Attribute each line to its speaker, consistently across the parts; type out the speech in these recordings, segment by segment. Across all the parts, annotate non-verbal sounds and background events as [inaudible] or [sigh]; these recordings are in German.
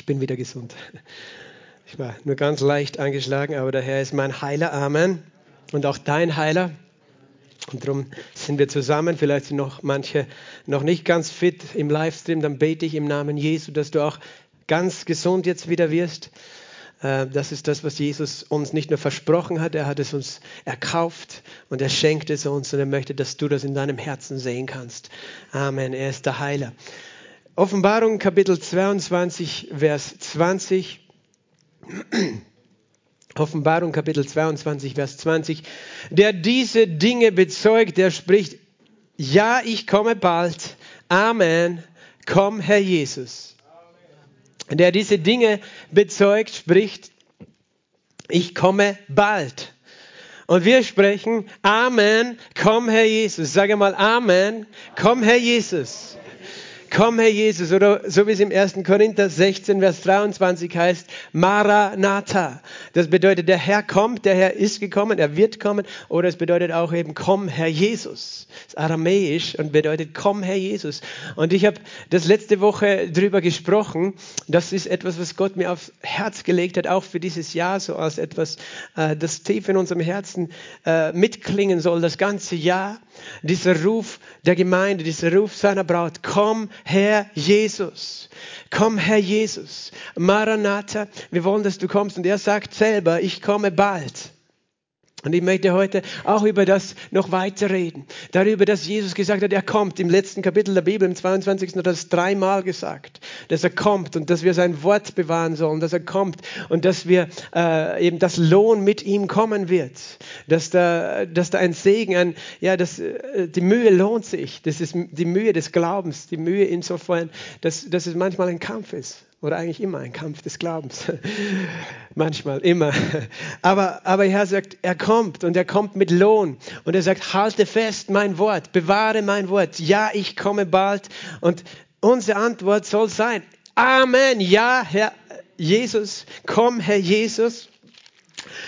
Speaker 1: Ich bin wieder gesund. Ich war nur ganz leicht angeschlagen, aber der Herr ist mein Heiler. Amen. Und auch dein Heiler. Und darum sind wir zusammen. Vielleicht sind noch manche noch nicht ganz fit im Livestream. Dann bete ich im Namen Jesu, dass du auch ganz gesund jetzt wieder wirst. Äh, das ist das, was Jesus uns nicht nur versprochen hat, er hat es uns erkauft und er schenkt es uns und er möchte, dass du das in deinem Herzen sehen kannst. Amen. Er ist der Heiler. Offenbarung Kapitel 22, Vers 20. Offenbarung Kapitel 22, Vers 20. Der diese Dinge bezeugt, der spricht, ja, ich komme bald. Amen. Komm, Herr Jesus. Der diese Dinge bezeugt, spricht, ich komme bald. Und wir sprechen, Amen, komm Herr Jesus. Sage mal, Amen, komm Herr Jesus. Komm, Herr Jesus, oder so wie es im 1. Korinther 16, Vers 23 heißt, Maranatha. Das bedeutet, der Herr kommt, der Herr ist gekommen, er wird kommen, oder es bedeutet auch eben, komm, Herr Jesus. Das ist aramäisch und bedeutet, komm, Herr Jesus. Und ich habe das letzte Woche drüber gesprochen. Das ist etwas, was Gott mir aufs Herz gelegt hat, auch für dieses Jahr, so als etwas, äh, das tief in unserem Herzen äh, mitklingen soll, das ganze Jahr. Dieser Ruf der Gemeinde, dieser Ruf seiner Braut, komm, Herr Jesus. Komm, Herr Jesus. Maranatha, wir wollen, dass du kommst. Und er sagt selber, ich komme bald. Und ich möchte heute auch über das noch weiter reden. Darüber, dass Jesus gesagt hat, er kommt. Im letzten Kapitel der Bibel, im 22. hat er das dreimal gesagt, dass er kommt und dass wir sein Wort bewahren sollen, dass er kommt und dass wir äh, eben das Lohn mit ihm kommen wird. Dass da, dass da ein Segen, ein, ja, dass, äh, die Mühe lohnt sich. Das ist die Mühe des Glaubens, die Mühe insofern, dass, dass es manchmal ein Kampf ist oder eigentlich immer ein Kampf des Glaubens. [laughs] Manchmal, immer. Aber, aber Herr sagt, er kommt und er kommt mit Lohn. Und er sagt, halte fest mein Wort, bewahre mein Wort. Ja, ich komme bald. Und unsere Antwort soll sein, Amen. Ja, Herr Jesus, komm, Herr Jesus.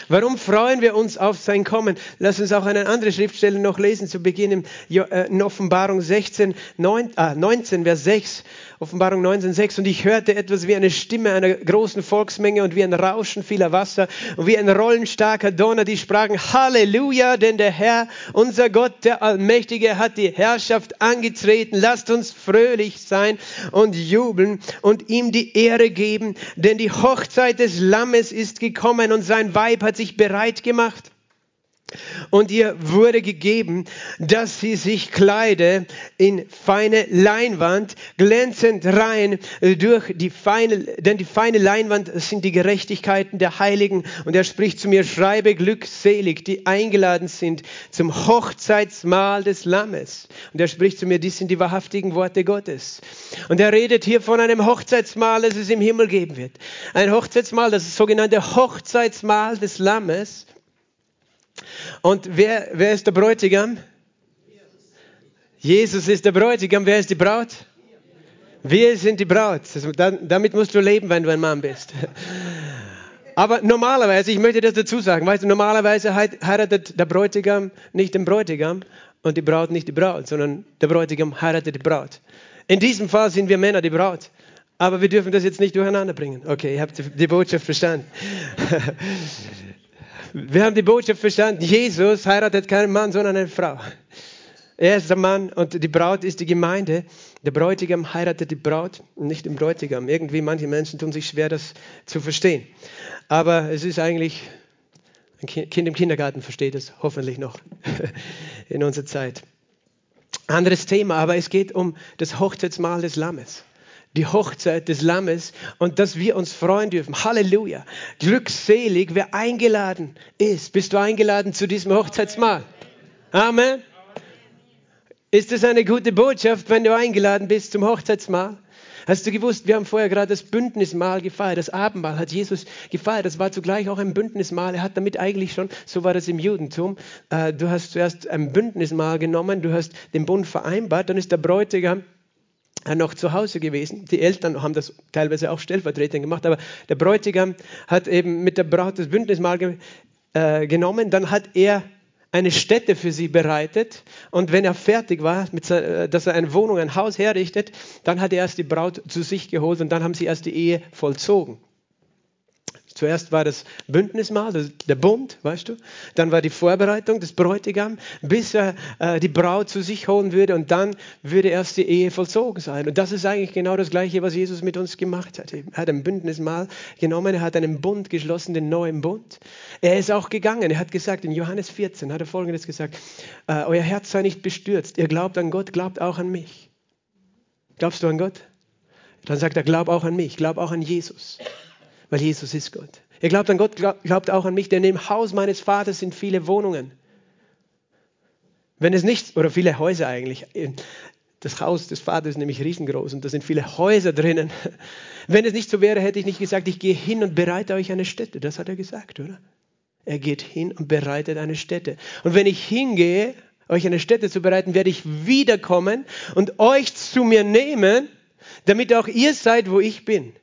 Speaker 1: Warum freuen wir uns auf sein Kommen? Lass uns auch eine andere Schriftstelle noch lesen, zu Beginn in Offenbarung 16, 19, Vers 6. Offenbarung 19,6 und ich hörte etwas wie eine Stimme einer großen Volksmenge und wie ein Rauschen vieler Wasser und wie ein rollenstarker Donner, die sprachen Halleluja, denn der Herr, unser Gott, der Allmächtige, hat die Herrschaft angetreten. Lasst uns fröhlich sein und jubeln und ihm die Ehre geben, denn die Hochzeit des Lammes ist gekommen und sein Weib hat sich bereit gemacht. Und ihr wurde gegeben, dass sie sich kleide in feine Leinwand, glänzend rein durch die feine, denn die feine Leinwand sind die Gerechtigkeiten der Heiligen. Und er spricht zu mir, schreibe glückselig, die eingeladen sind zum Hochzeitsmahl des Lammes. Und er spricht zu mir, dies sind die wahrhaftigen Worte Gottes. Und er redet hier von einem Hochzeitsmahl, das es im Himmel geben wird. Ein Hochzeitsmahl, das sogenannte Hochzeitsmahl des Lammes. Und wer, wer ist der Bräutigam? Jesus ist der Bräutigam. Wer ist die Braut? Wir sind die Braut. Damit musst du leben, wenn du ein Mann bist. Aber normalerweise, ich möchte das dazu sagen, weißt du, normalerweise heiratet der Bräutigam nicht den Bräutigam und die Braut nicht die Braut, sondern der Bräutigam heiratet die Braut. In diesem Fall sind wir Männer die Braut. Aber wir dürfen das jetzt nicht durcheinander bringen. Okay, ihr habt die Botschaft verstanden. [laughs] Wir haben die Botschaft verstanden. Jesus heiratet keinen Mann, sondern eine Frau. Er ist der Mann und die Braut ist die Gemeinde. Der Bräutigam heiratet die Braut nicht den Bräutigam. Irgendwie manche Menschen tun sich schwer, das zu verstehen. Aber es ist eigentlich, ein Kind im Kindergarten versteht es hoffentlich noch [laughs] in unserer Zeit. Anderes Thema, aber es geht um das Hochzeitsmahl des Lammes die Hochzeit des Lammes und dass wir uns freuen dürfen. Halleluja. Glückselig, wer eingeladen ist. Bist du eingeladen zu diesem Hochzeitsmahl? Amen. Ist es eine gute Botschaft, wenn du eingeladen bist zum Hochzeitsmahl? Hast du gewusst, wir haben vorher gerade das Bündnismahl gefeiert, das Abendmahl hat Jesus gefeiert. Das war zugleich auch ein Bündnismahl. Er hat damit eigentlich schon, so war das im Judentum, äh, du hast zuerst ein Bündnismahl genommen, du hast den Bund vereinbart, dann ist der Bräutigam noch zu Hause gewesen. Die Eltern haben das teilweise auch stellvertretend gemacht, aber der Bräutigam hat eben mit der Braut das Bündnismahl ge, äh, genommen. Dann hat er eine Stätte für sie bereitet. Und wenn er fertig war, mit, dass er eine Wohnung, ein Haus herrichtet, dann hat er erst die Braut zu sich geholt und dann haben sie erst die Ehe vollzogen. Zuerst war das Bündnismahl, das, der Bund, weißt du. Dann war die Vorbereitung des Bräutigams, bis er äh, die Braut zu sich holen würde und dann würde erst die Ehe vollzogen sein. Und das ist eigentlich genau das Gleiche, was Jesus mit uns gemacht hat. Er hat ein Bündnismahl genommen, er hat einen Bund geschlossen, den neuen Bund. Er ist auch gegangen, er hat gesagt, in Johannes 14 hat er Folgendes gesagt, äh, euer Herz sei nicht bestürzt, ihr glaubt an Gott, glaubt auch an mich. Glaubst du an Gott? Dann sagt er, glaub auch an mich, glaub auch an Jesus weil Jesus ist Gott. Ihr glaubt an Gott, glaubt auch an mich, denn im Haus meines Vaters sind viele Wohnungen. Wenn es nicht, oder viele Häuser eigentlich, das Haus des Vaters ist nämlich riesengroß und da sind viele Häuser drinnen. Wenn es nicht so wäre, hätte ich nicht gesagt, ich gehe hin und bereite euch eine Stätte. Das hat er gesagt, oder? Er geht hin und bereitet eine Stätte. Und wenn ich hingehe, euch eine Stätte zu bereiten, werde ich wiederkommen und euch zu mir nehmen, damit auch ihr seid, wo ich bin.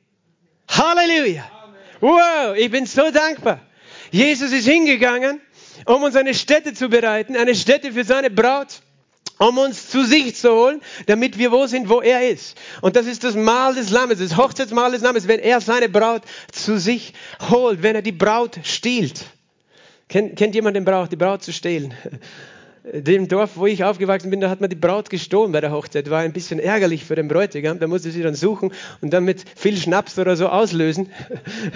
Speaker 1: Halleluja! Wow, ich bin so dankbar. Jesus ist hingegangen, um uns eine Stätte zu bereiten, eine Stätte für seine Braut, um uns zu sich zu holen, damit wir wo sind, wo er ist. Und das ist das Mahl des Lammes, das Hochzeitsmahl des Lammes, wenn er seine Braut zu sich holt, wenn er die Braut stiehlt. Kennt, kennt jemand den Brauch, die Braut zu stehlen? Dem Dorf, wo ich aufgewachsen bin, da hat man die Braut gestohlen bei der Hochzeit. War ein bisschen ärgerlich für den Bräutigam. Da musste sie dann suchen und dann mit viel Schnaps oder so auslösen.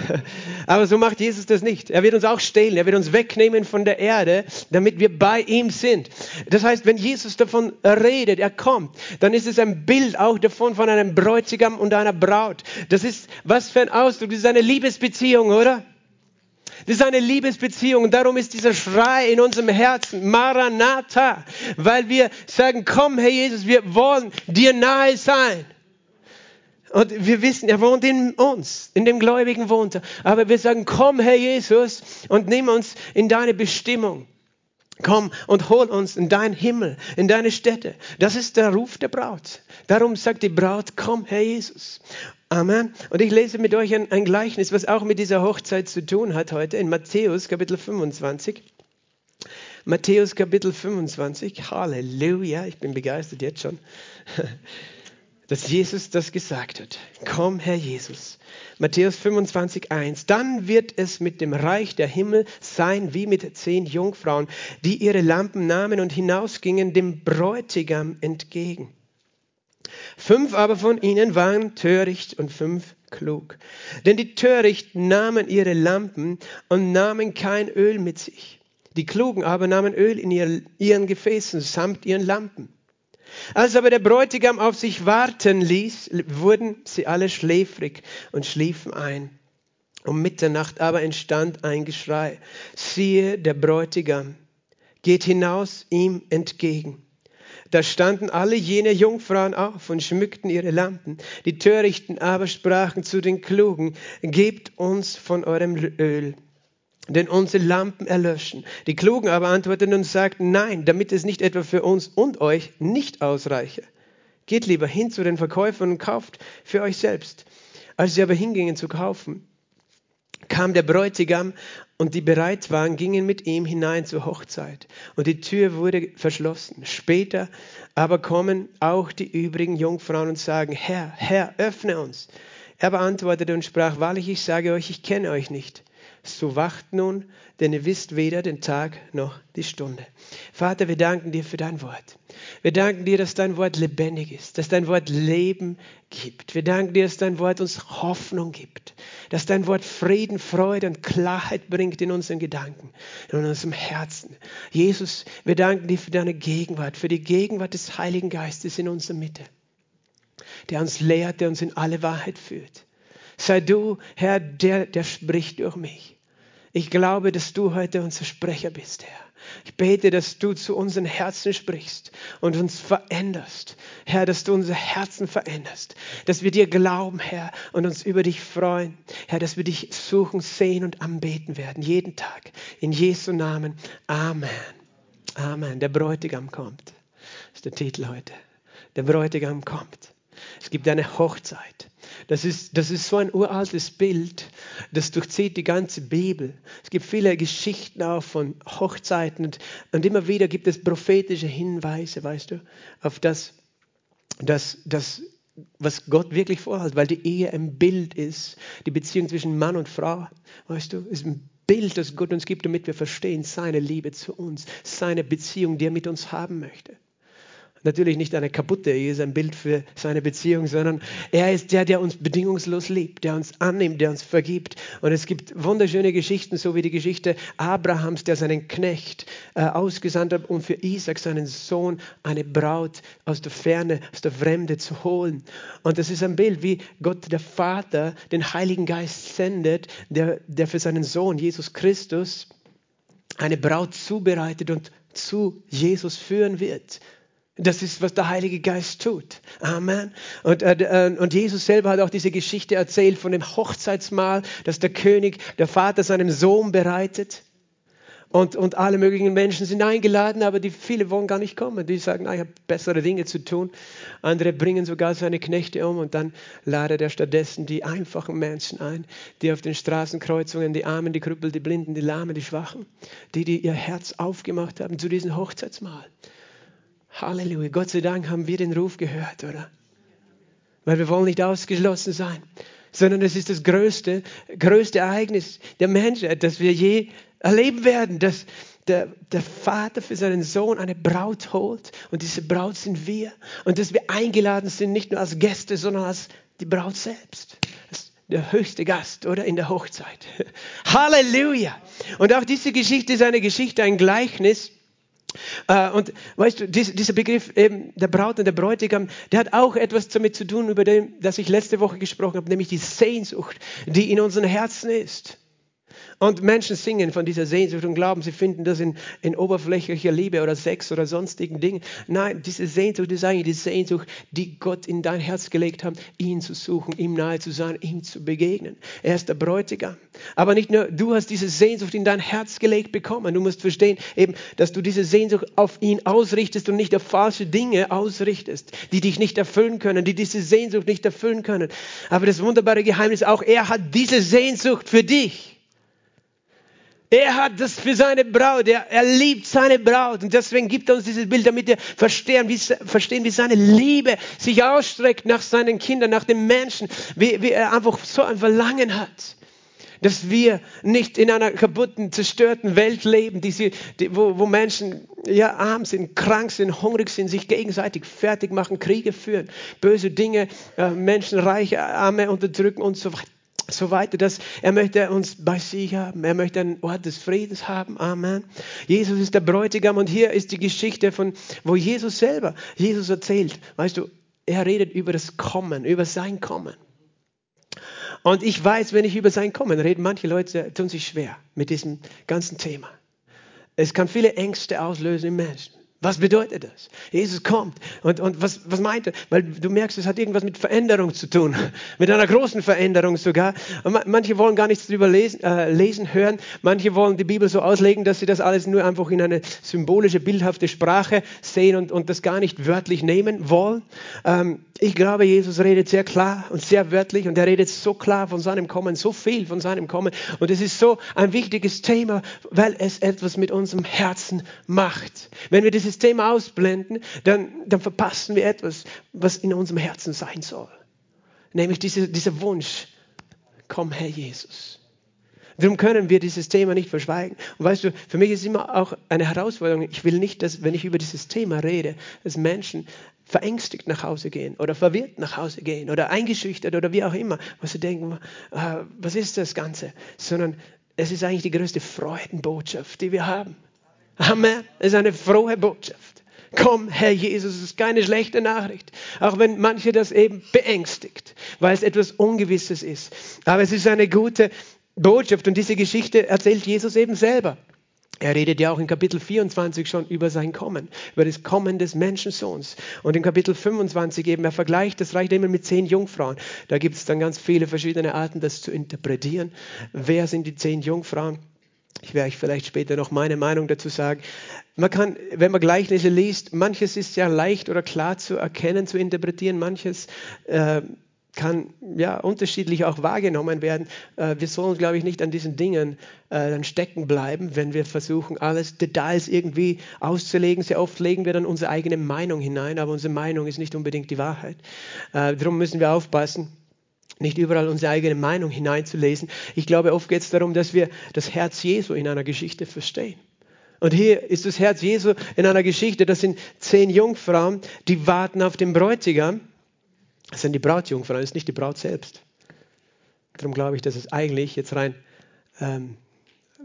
Speaker 1: [laughs] Aber so macht Jesus das nicht. Er wird uns auch stehlen. Er wird uns wegnehmen von der Erde, damit wir bei ihm sind. Das heißt, wenn Jesus davon redet, er kommt, dann ist es ein Bild auch davon von einem Bräutigam und einer Braut. Das ist was für ein Ausdruck. Das ist eine Liebesbeziehung, oder? Das ist eine Liebesbeziehung und darum ist dieser Schrei in unserem Herzen, Maranatha, weil wir sagen, komm Herr Jesus, wir wollen dir nahe sein. Und wir wissen, er wohnt in uns, in dem Gläubigen wohnt er. Aber wir sagen, komm Herr Jesus und nimm uns in deine Bestimmung. Komm und hol uns in deinen Himmel, in deine Städte. Das ist der Ruf der Braut. Darum sagt die Braut, komm Herr Jesus. Amen. Und ich lese mit euch ein, ein, Gleichnis, was auch mit dieser Hochzeit zu tun hat heute in Matthäus Kapitel 25. Matthäus Kapitel 25. Halleluja. Ich bin begeistert jetzt schon, [laughs] dass Jesus das gesagt hat. Komm, Herr Jesus. Matthäus 25, 1. Dann wird es mit dem Reich der Himmel sein wie mit zehn Jungfrauen, die ihre Lampen nahmen und hinausgingen dem Bräutigam entgegen. Fünf aber von ihnen waren töricht und fünf klug. Denn die Törichten nahmen ihre Lampen und nahmen kein Öl mit sich. Die Klugen aber nahmen Öl in ihren Gefäßen samt ihren Lampen. Als aber der Bräutigam auf sich warten ließ, wurden sie alle schläfrig und schliefen ein. Um Mitternacht aber entstand ein Geschrei. Siehe, der Bräutigam geht hinaus ihm entgegen. Da standen alle jene Jungfrauen auf und schmückten ihre Lampen. Die Törichten aber sprachen zu den Klugen, gebt uns von eurem Öl, denn unsere Lampen erlöschen. Die Klugen aber antworteten und sagten, nein, damit es nicht etwa für uns und euch nicht ausreiche. Geht lieber hin zu den Verkäufern und kauft für euch selbst. Als sie aber hingingen zu kaufen, kam der Bräutigam und die bereit waren, gingen mit ihm hinein zur Hochzeit. Und die Tür wurde verschlossen. Später aber kommen auch die übrigen Jungfrauen und sagen, Herr, Herr, öffne uns. Er beantwortete und sprach, wahrlich, ich sage euch, ich kenne euch nicht. So wacht nun, denn ihr wisst weder den Tag noch die Stunde. Vater, wir danken dir für dein Wort. Wir danken dir, dass dein Wort lebendig ist, dass dein Wort Leben gibt. Wir danken dir, dass dein Wort uns Hoffnung gibt, dass dein Wort Frieden, Freude und Klarheit bringt in unseren Gedanken, in unserem Herzen. Jesus, wir danken dir für deine Gegenwart, für die Gegenwart des Heiligen Geistes in unserer Mitte, der uns lehrt, der uns in alle Wahrheit führt. Sei du, Herr, der, der spricht durch mich. Ich glaube, dass du heute unser Sprecher bist, Herr. Ich bete, dass du zu unseren Herzen sprichst und uns veränderst. Herr, dass du unser Herzen veränderst. Dass wir dir glauben, Herr, und uns über dich freuen. Herr, dass wir dich suchen, sehen und anbeten werden. Jeden Tag. In Jesu Namen. Amen. Amen. Der Bräutigam kommt. Das ist der Titel heute. Der Bräutigam kommt. Es gibt eine Hochzeit. Das ist, das ist so ein uraltes Bild Das durchzieht die ganze Bibel. Es gibt viele Geschichten auch von Hochzeiten und, und immer wieder gibt es prophetische Hinweise, weißt du, auf das, das, das was Gott wirklich vorhat, weil die Ehe ein Bild ist, die Beziehung zwischen Mann und Frau, weißt du, ist ein Bild, das Gott uns gibt, damit wir verstehen seine Liebe zu uns, seine Beziehung, die er mit uns haben möchte natürlich nicht eine kaputte Ehe ist ein Bild für seine Beziehung, sondern er ist der, der uns bedingungslos liebt, der uns annimmt, der uns vergibt. Und es gibt wunderschöne Geschichten, so wie die Geschichte Abrahams, der seinen Knecht äh, ausgesandt hat, um für Isaac, seinen Sohn, eine Braut aus der Ferne, aus der Fremde zu holen. Und das ist ein Bild, wie Gott der Vater den Heiligen Geist sendet, der, der für seinen Sohn, Jesus Christus, eine Braut zubereitet und zu Jesus führen wird. Das ist, was der Heilige Geist tut. Amen. Und, äh, und Jesus selber hat auch diese Geschichte erzählt von dem Hochzeitsmahl, das der König, der Vater seinem Sohn bereitet. Und, und alle möglichen Menschen sind eingeladen, aber die viele wollen gar nicht kommen. Die sagen, ah, ich habe bessere Dinge zu tun. Andere bringen sogar seine Knechte um und dann ladet er stattdessen die einfachen Menschen ein, die auf den Straßenkreuzungen, die Armen, die Krüppel, die Blinden, die Lahmen, die Schwachen, die, die ihr Herz aufgemacht haben zu diesem Hochzeitsmahl. Halleluja. Gott sei Dank haben wir den Ruf gehört, oder? Weil wir wollen nicht ausgeschlossen sein, sondern es ist das größte, größte Ereignis der Menschheit, das wir je erleben werden, dass der, der Vater für seinen Sohn eine Braut holt und diese Braut sind wir und dass wir eingeladen sind, nicht nur als Gäste, sondern als die Braut selbst. Der höchste Gast, oder? In der Hochzeit. [laughs] Halleluja! Und auch diese Geschichte ist eine Geschichte, ein Gleichnis, und weißt du, dieser Begriff eben der Braut und der Bräutigam, der hat auch etwas damit zu tun, über den, das ich letzte Woche gesprochen habe, nämlich die Sehnsucht, die in unseren Herzen ist. Und Menschen singen von dieser Sehnsucht und glauben, sie finden das in, in oberflächlicher Liebe oder Sex oder sonstigen Dingen. Nein, diese Sehnsucht ist eigentlich die Sehnsucht, die Gott in dein Herz gelegt hat, ihn zu suchen, ihm nahe zu sein, ihm zu begegnen. Er ist der Bräutigam. Aber nicht nur du hast diese Sehnsucht in dein Herz gelegt bekommen. Du musst verstehen, eben, dass du diese Sehnsucht auf ihn ausrichtest und nicht auf falsche Dinge ausrichtest, die dich nicht erfüllen können, die diese Sehnsucht nicht erfüllen können. Aber das wunderbare Geheimnis auch, er hat diese Sehnsucht für dich. Er hat das für seine Braut, er, er liebt seine Braut. Und deswegen gibt er uns dieses Bild, damit wir verstehen wie, verstehen, wie seine Liebe sich ausstreckt nach seinen Kindern, nach den Menschen, wie, wie er einfach so ein Verlangen hat dass wir nicht in einer kaputten, zerstörten Welt leben, die sie, die, wo, wo, Menschen ja, arm sind, krank sind, hungrig sind, sich gegenseitig fertig machen, Kriege führen, böse Dinge, äh, Menschen reiche, arme unterdrücken und so weiter so weiter, dass er möchte uns bei sich haben. Er möchte einen Ort des Friedens haben. Amen. Jesus ist der Bräutigam und hier ist die Geschichte von, wo Jesus selber, Jesus erzählt, weißt du, er redet über das Kommen, über sein Kommen. Und ich weiß, wenn ich über sein Kommen rede, manche Leute tun sich schwer mit diesem ganzen Thema. Es kann viele Ängste auslösen im Menschen. Was bedeutet das? Jesus kommt. Und, und was, was meint er? Weil du merkst, es hat irgendwas mit Veränderung zu tun. [laughs] Mit einer großen Veränderung sogar. Und manche wollen gar nichts drüber lesen, äh, lesen, hören. Manche wollen die Bibel so auslegen, dass sie das alles nur einfach in eine symbolische, bildhafte Sprache sehen und, und das gar nicht wörtlich nehmen wollen. Ähm, ich glaube, Jesus redet sehr klar und sehr wörtlich und er redet so klar von seinem Kommen, so viel von seinem Kommen. Und es ist so ein wichtiges Thema, weil es etwas mit unserem Herzen macht. Wenn wir dieses Thema ausblenden, dann, dann verpassen wir etwas, was in unserem Herzen sein soll. Nämlich diese, dieser Wunsch, komm Herr Jesus. Darum können wir dieses Thema nicht verschweigen. Und weißt du, für mich ist immer auch eine Herausforderung. Ich will nicht, dass, wenn ich über dieses Thema rede, dass Menschen verängstigt nach Hause gehen oder verwirrt nach Hause gehen oder eingeschüchtert oder wie auch immer, was sie denken, äh, was ist das Ganze? Sondern es ist eigentlich die größte Freudenbotschaft, die wir haben. Amen. Es ist eine frohe Botschaft. Komm, Herr Jesus, es ist keine schlechte Nachricht, auch wenn manche das eben beängstigt, weil es etwas Ungewisses ist. Aber es ist eine gute Botschaft und diese Geschichte erzählt Jesus eben selber. Er redet ja auch in Kapitel 24 schon über sein Kommen, über das Kommen des Menschensohns. Und in Kapitel 25 eben, er vergleicht das Reich immer mit zehn Jungfrauen. Da gibt es dann ganz viele verschiedene Arten, das zu interpretieren. Wer sind die zehn Jungfrauen? Ich werde euch vielleicht später noch meine Meinung dazu sagen. Man kann, wenn man Gleichnisse liest, manches ist ja leicht oder klar zu erkennen, zu interpretieren, manches äh, kann ja unterschiedlich auch wahrgenommen werden. Äh, wir sollen, glaube ich, nicht an diesen Dingen äh, dann stecken bleiben, wenn wir versuchen, alles Details irgendwie auszulegen. Sehr oft legen wir dann unsere eigene Meinung hinein, aber unsere Meinung ist nicht unbedingt die Wahrheit. Äh, darum müssen wir aufpassen nicht überall unsere eigene Meinung hineinzulesen. Ich glaube, oft geht es darum, dass wir das Herz Jesu in einer Geschichte verstehen. Und hier ist das Herz Jesu in einer Geschichte. Das sind zehn Jungfrauen, die warten auf den Bräutigam. Das sind die Brautjungfrauen, das ist nicht die Braut selbst. Darum glaube ich, dass es eigentlich jetzt rein ähm,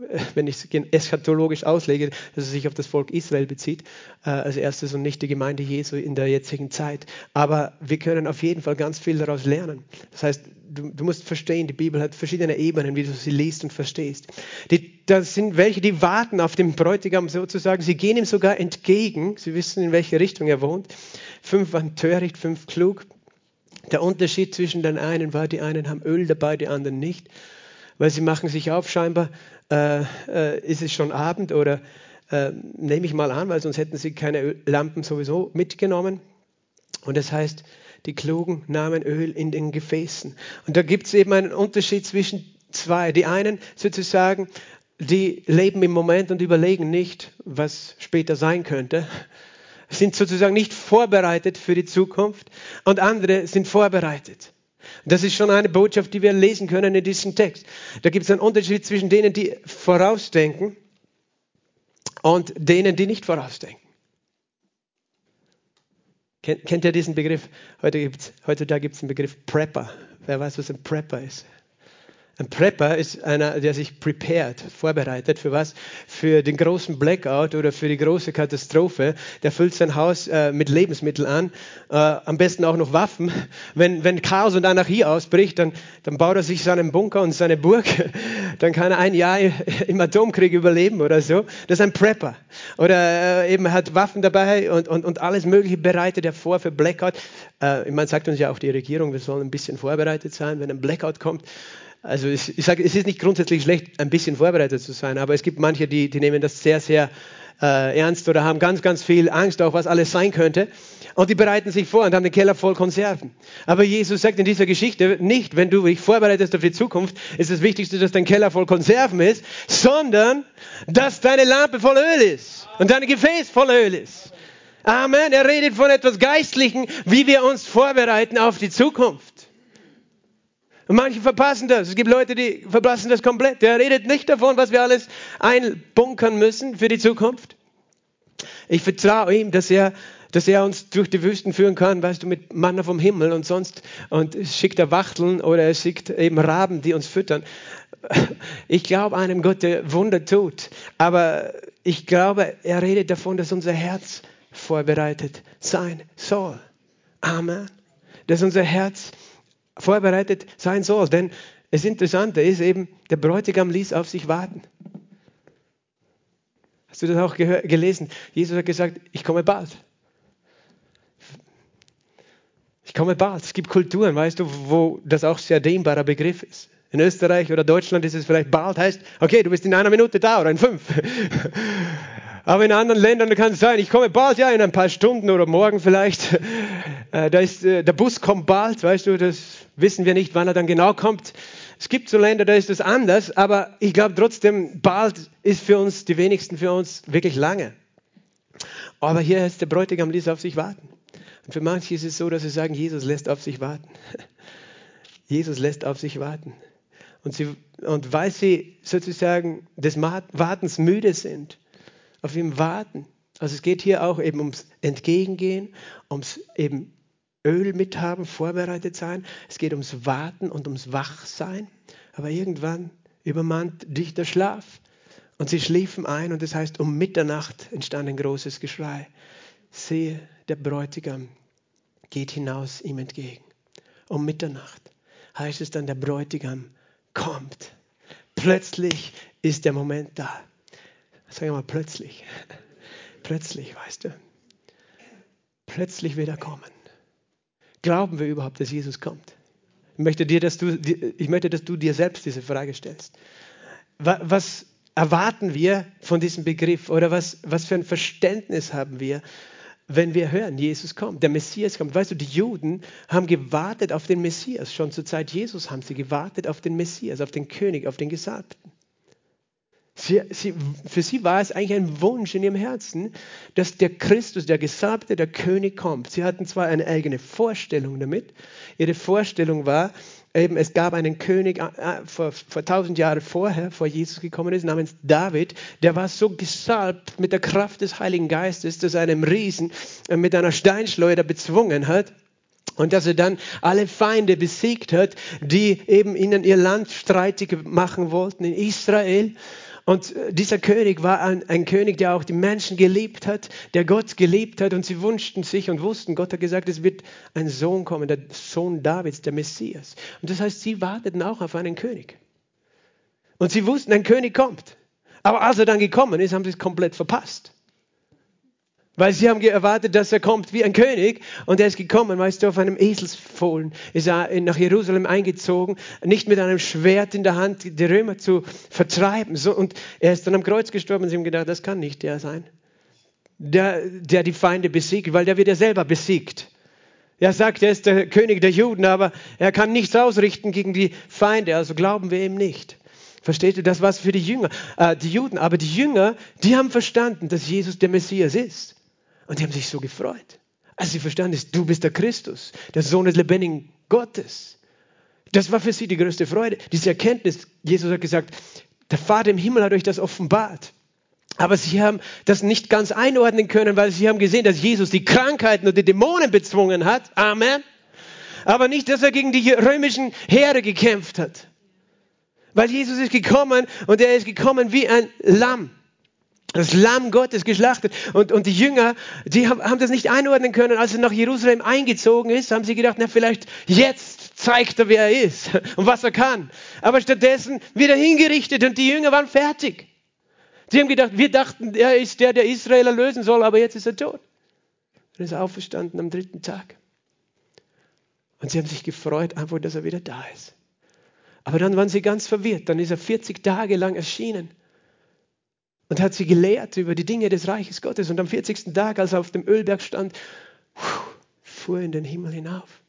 Speaker 1: [laughs] wenn ich es eschatologisch auslege, dass es sich auf das Volk Israel bezieht, äh, als erstes und nicht die Gemeinde Jesu in der jetzigen Zeit. Aber wir können auf jeden Fall ganz viel daraus lernen. Das heißt, du, du musst verstehen, die Bibel hat verschiedene Ebenen, wie du sie liest und verstehst. Die, das sind welche, die warten auf den Bräutigam sozusagen. Sie gehen ihm sogar entgegen. Sie wissen, in welche Richtung er wohnt. Fünf waren töricht, fünf klug. Der Unterschied zwischen den einen war, die einen haben Öl dabei, die anderen nicht weil sie machen sich auf, scheinbar äh, äh, ist es schon Abend oder äh, nehme ich mal an, weil sonst hätten sie keine Lampen sowieso mitgenommen. Und das heißt, die Klugen nahmen Öl in den Gefäßen. Und da gibt es eben einen Unterschied zwischen zwei. Die einen sozusagen, die leben im Moment und überlegen nicht, was später sein könnte, sind sozusagen nicht vorbereitet für die Zukunft und andere sind vorbereitet. Das ist schon eine Botschaft, die wir lesen können in diesem Text. Da gibt es einen Unterschied zwischen denen, die vorausdenken und denen, die nicht vorausdenken. Kennt, ihr diesen Begriff? Heute gibt's, heutzutage gibt es den Begriff Prepper. Wer weiß, was ein Prepper ist? Ein Prepper ist einer, der sich prepared, vorbereitet. Für was? Für den großen Blackout oder für die große Katastrophe. Der füllt sein Haus äh, mit Lebensmitteln an, äh, am besten auch noch Waffen. Wenn, wenn Chaos und Anarchie ausbricht, dann, dann baut er sich seinen Bunker und seine Burg. [laughs] Dann kann er ein Jahr im Atomkrieg überleben oder so. Das ist ein Prepper. Oder äh, eben hat Waffen dabei und, und, und alles Mögliche bereitet er vor für Blackout. Äh, man sagt uns ja auch die Regierung, wir sollen ein bisschen vorbereitet sein, wenn ein Blackout kommt. Also ich, ich sage, es ist nicht grundsätzlich schlecht, ein bisschen vorbereitet zu sein, aber es gibt manche, die, die nehmen das sehr, sehr äh, ernst oder haben ganz, ganz viel Angst auch, was alles sein könnte. Und die bereiten sich vor und haben den Keller voll Konserven. Aber Jesus sagt in dieser Geschichte nicht, wenn du dich vorbereitest auf die Zukunft, ist das Wichtigste, dass dein Keller voll Konserven ist, sondern dass deine Lampe voll Öl ist und dein Gefäß voll Öl ist. Amen. Er redet von etwas Geistlichen, wie wir uns vorbereiten auf die Zukunft. Und manche verpassen das. Es gibt Leute, die verpassen das komplett. Der redet nicht davon, was wir alles einbunkern müssen für die Zukunft. Ich vertraue ihm, dass er, dass er uns durch die Wüsten führen kann, weißt du, mit Manna vom Himmel und sonst. Und schickt er Wachteln oder er schickt eben Raben, die uns füttern. Ich glaube einem Gott, der Wunder tut. Aber ich glaube, er redet davon, dass unser Herz vorbereitet sein soll. Amen. Dass unser Herz vorbereitet sein soll. Denn das Interessante ist eben, der Bräutigam ließ auf sich warten. Hast du das auch gelesen? Jesus hat gesagt, ich komme bald. Ich komme bald. Es gibt Kulturen, weißt du, wo das auch sehr dehnbarer Begriff ist. In Österreich oder Deutschland ist es vielleicht bald, heißt, okay, du bist in einer Minute da oder in fünf. [laughs] Aber in anderen Ländern kann es sein, ich komme bald, ja, in ein paar Stunden oder morgen vielleicht. Äh, da ist, äh, der Bus kommt bald, weißt du, das wissen wir nicht, wann er dann genau kommt. Es gibt so Länder, da ist es anders, aber ich glaube trotzdem, bald ist für uns, die wenigsten für uns, wirklich lange. Aber hier ist der Bräutigam ließ auf sich warten. Und für manche ist es so, dass sie sagen, Jesus lässt auf sich warten. [laughs] Jesus lässt auf sich warten. Und, sie, und weil sie sozusagen des Wartens müde sind, auf ihm warten. Also es geht hier auch eben ums Entgegengehen, ums eben Öl mithaben, vorbereitet sein. Es geht ums Warten und ums Wachsein. Aber irgendwann übermannt dich der Schlaf. Und sie schliefen ein und das heißt, um Mitternacht entstand ein großes Geschrei. Sehe, der Bräutigam geht hinaus ihm entgegen. Um Mitternacht heißt es dann, der Bräutigam kommt. Plötzlich ist der Moment da. Sag mal, plötzlich. [laughs] Plötzlich, weißt du. Plötzlich wird er kommen. Glauben wir überhaupt, dass Jesus kommt? Ich möchte, dir, dass du, ich möchte, dass du dir selbst diese Frage stellst. Was erwarten wir von diesem Begriff oder was, was für ein Verständnis haben wir, wenn wir hören, Jesus kommt, der Messias kommt. Weißt du, die Juden haben gewartet auf den Messias. Schon zur Zeit Jesus haben sie gewartet auf den Messias, auf den König, auf den Gesalbten. Sie, sie, für sie war es eigentlich ein Wunsch in ihrem Herzen, dass der Christus, der Gesalbte, der König kommt. Sie hatten zwar eine eigene Vorstellung damit. Ihre Vorstellung war, eben, es gab einen König äh, äh vor, vor tausend Jahren vorher, vor Jesus gekommen ist, namens David, der war so gesalbt mit der Kraft des Heiligen Geistes, dass er einem Riesen äh, mit einer Steinschleuder bezwungen hat. Und dass er dann alle Feinde besiegt hat, die eben ihnen ihr Land streitig machen wollten in Israel. Und äh, dieser König war ein, ein, König, der auch die Menschen geliebt hat, der Gott geliebt hat. Und sie wünschten sich und wussten, Gott hat gesagt, es wird ein Sohn kommen, der Sohn Davids, der Messias. Und das heißt, sie warteten auch auf einen König. Und sie wussten, ein König kommt. Aber als er dann gekommen ist, haben sie es komplett verpasst. Weil sie haben erwartet, dass er kommt wie ein König und er ist gekommen, weißt du, auf einem Eselsfohlen ist er nach Jerusalem eingezogen, nicht mit einem Schwert in der Hand die Römer zu vertreiben. So, und er ist dann am Kreuz gestorben und sie haben gedacht, das kann nicht der sein, der, der die Feinde besiegt, weil der wird ja selber besiegt. Er sagt, er ist der König der Juden, aber er kann nichts ausrichten gegen die Feinde, also glauben wir ihm nicht. Versteht ihr, das war für die Jünger, äh, die Juden. Aber die Jünger, die haben verstanden, dass Jesus der Messias ist. Und die haben sich so gefreut. Als sie verstanden ist, du bist der Christus, der Sohn des lebendigen Gottes. Das war für sie die größte Freude. Diese Erkenntnis, Jesus hat gesagt, der Vater im Himmel hat euch das offenbart. Aber sie haben das nicht ganz einordnen können, weil sie haben gesehen, dass Jesus die Krankheiten und die Dämonen bezwungen hat. Amen. Aber nicht, dass er gegen die römischen Heere gekämpft hat. Weil Jesus ist gekommen und er ist gekommen wie ein Lamm das Lamm Gottes geschlachtet. Und, und die Jünger, die haben, haben das nicht einordnen können. Als er nach Jerusalem eingezogen ist, haben sie gedacht, na vielleicht jetzt zeigt er, wer er ist [laughs] und was er kann. Aber stattdessen wird er hingerichtet und die Jünger waren fertig. Sie haben gedacht, wir dachten, er ist der, der Israel erlösen soll, aber jetzt ist er tot. Er ist auferstanden am dritten Tag. Und sie haben sich gefreut, einfach, dass er wieder da ist. Aber dann waren sie ganz verwirrt. Dann ist er 40 Tage lang erschienen und hat sie gelehrt über die Dinge des Reiches Gottes. Und am 40. Tag, als er auf dem Ölberg stand, fuhr in den Himmel hinauf.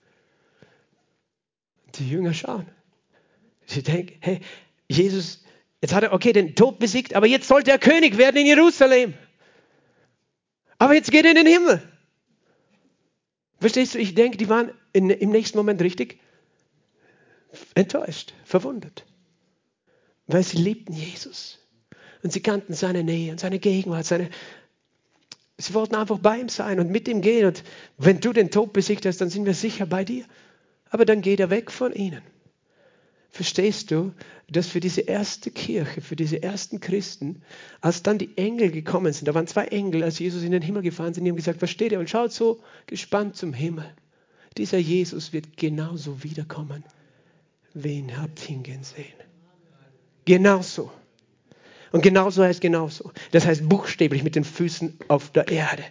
Speaker 1: Die Jünger schauen. Sie denken, hey, Jesus, jetzt hat er, okay, den Tod besiegt, aber jetzt sollte er König werden in Jerusalem. Aber jetzt geht er in den Himmel. Verstehst du, ich denke, die waren in, im nächsten Moment richtig enttäuscht, verwundert, weil sie liebten Jesus. Und sie kannten seine Nähe und seine Gegenwart, seine, Sie wollten einfach bei ihm sein und mit ihm gehen. Und wenn du den Tod besiegt hast, dann sind wir sicher bei dir. Aber dann geht er weg von ihnen. Verstehst du, dass für diese erste Kirche, für diese ersten Christen, als dann die Engel gekommen sind, da waren zwei Engel, als Jesus in den Himmel gefahren sind, die haben gesagt, versteht ihr? Und schaut so gespannt zum Himmel. Dieser Jesus wird genauso wiederkommen, wie ihn habt hingehen sehen. Genauso. Und genauso heißt genauso. Das heißt buchstäblich mit den Füßen auf der Erde.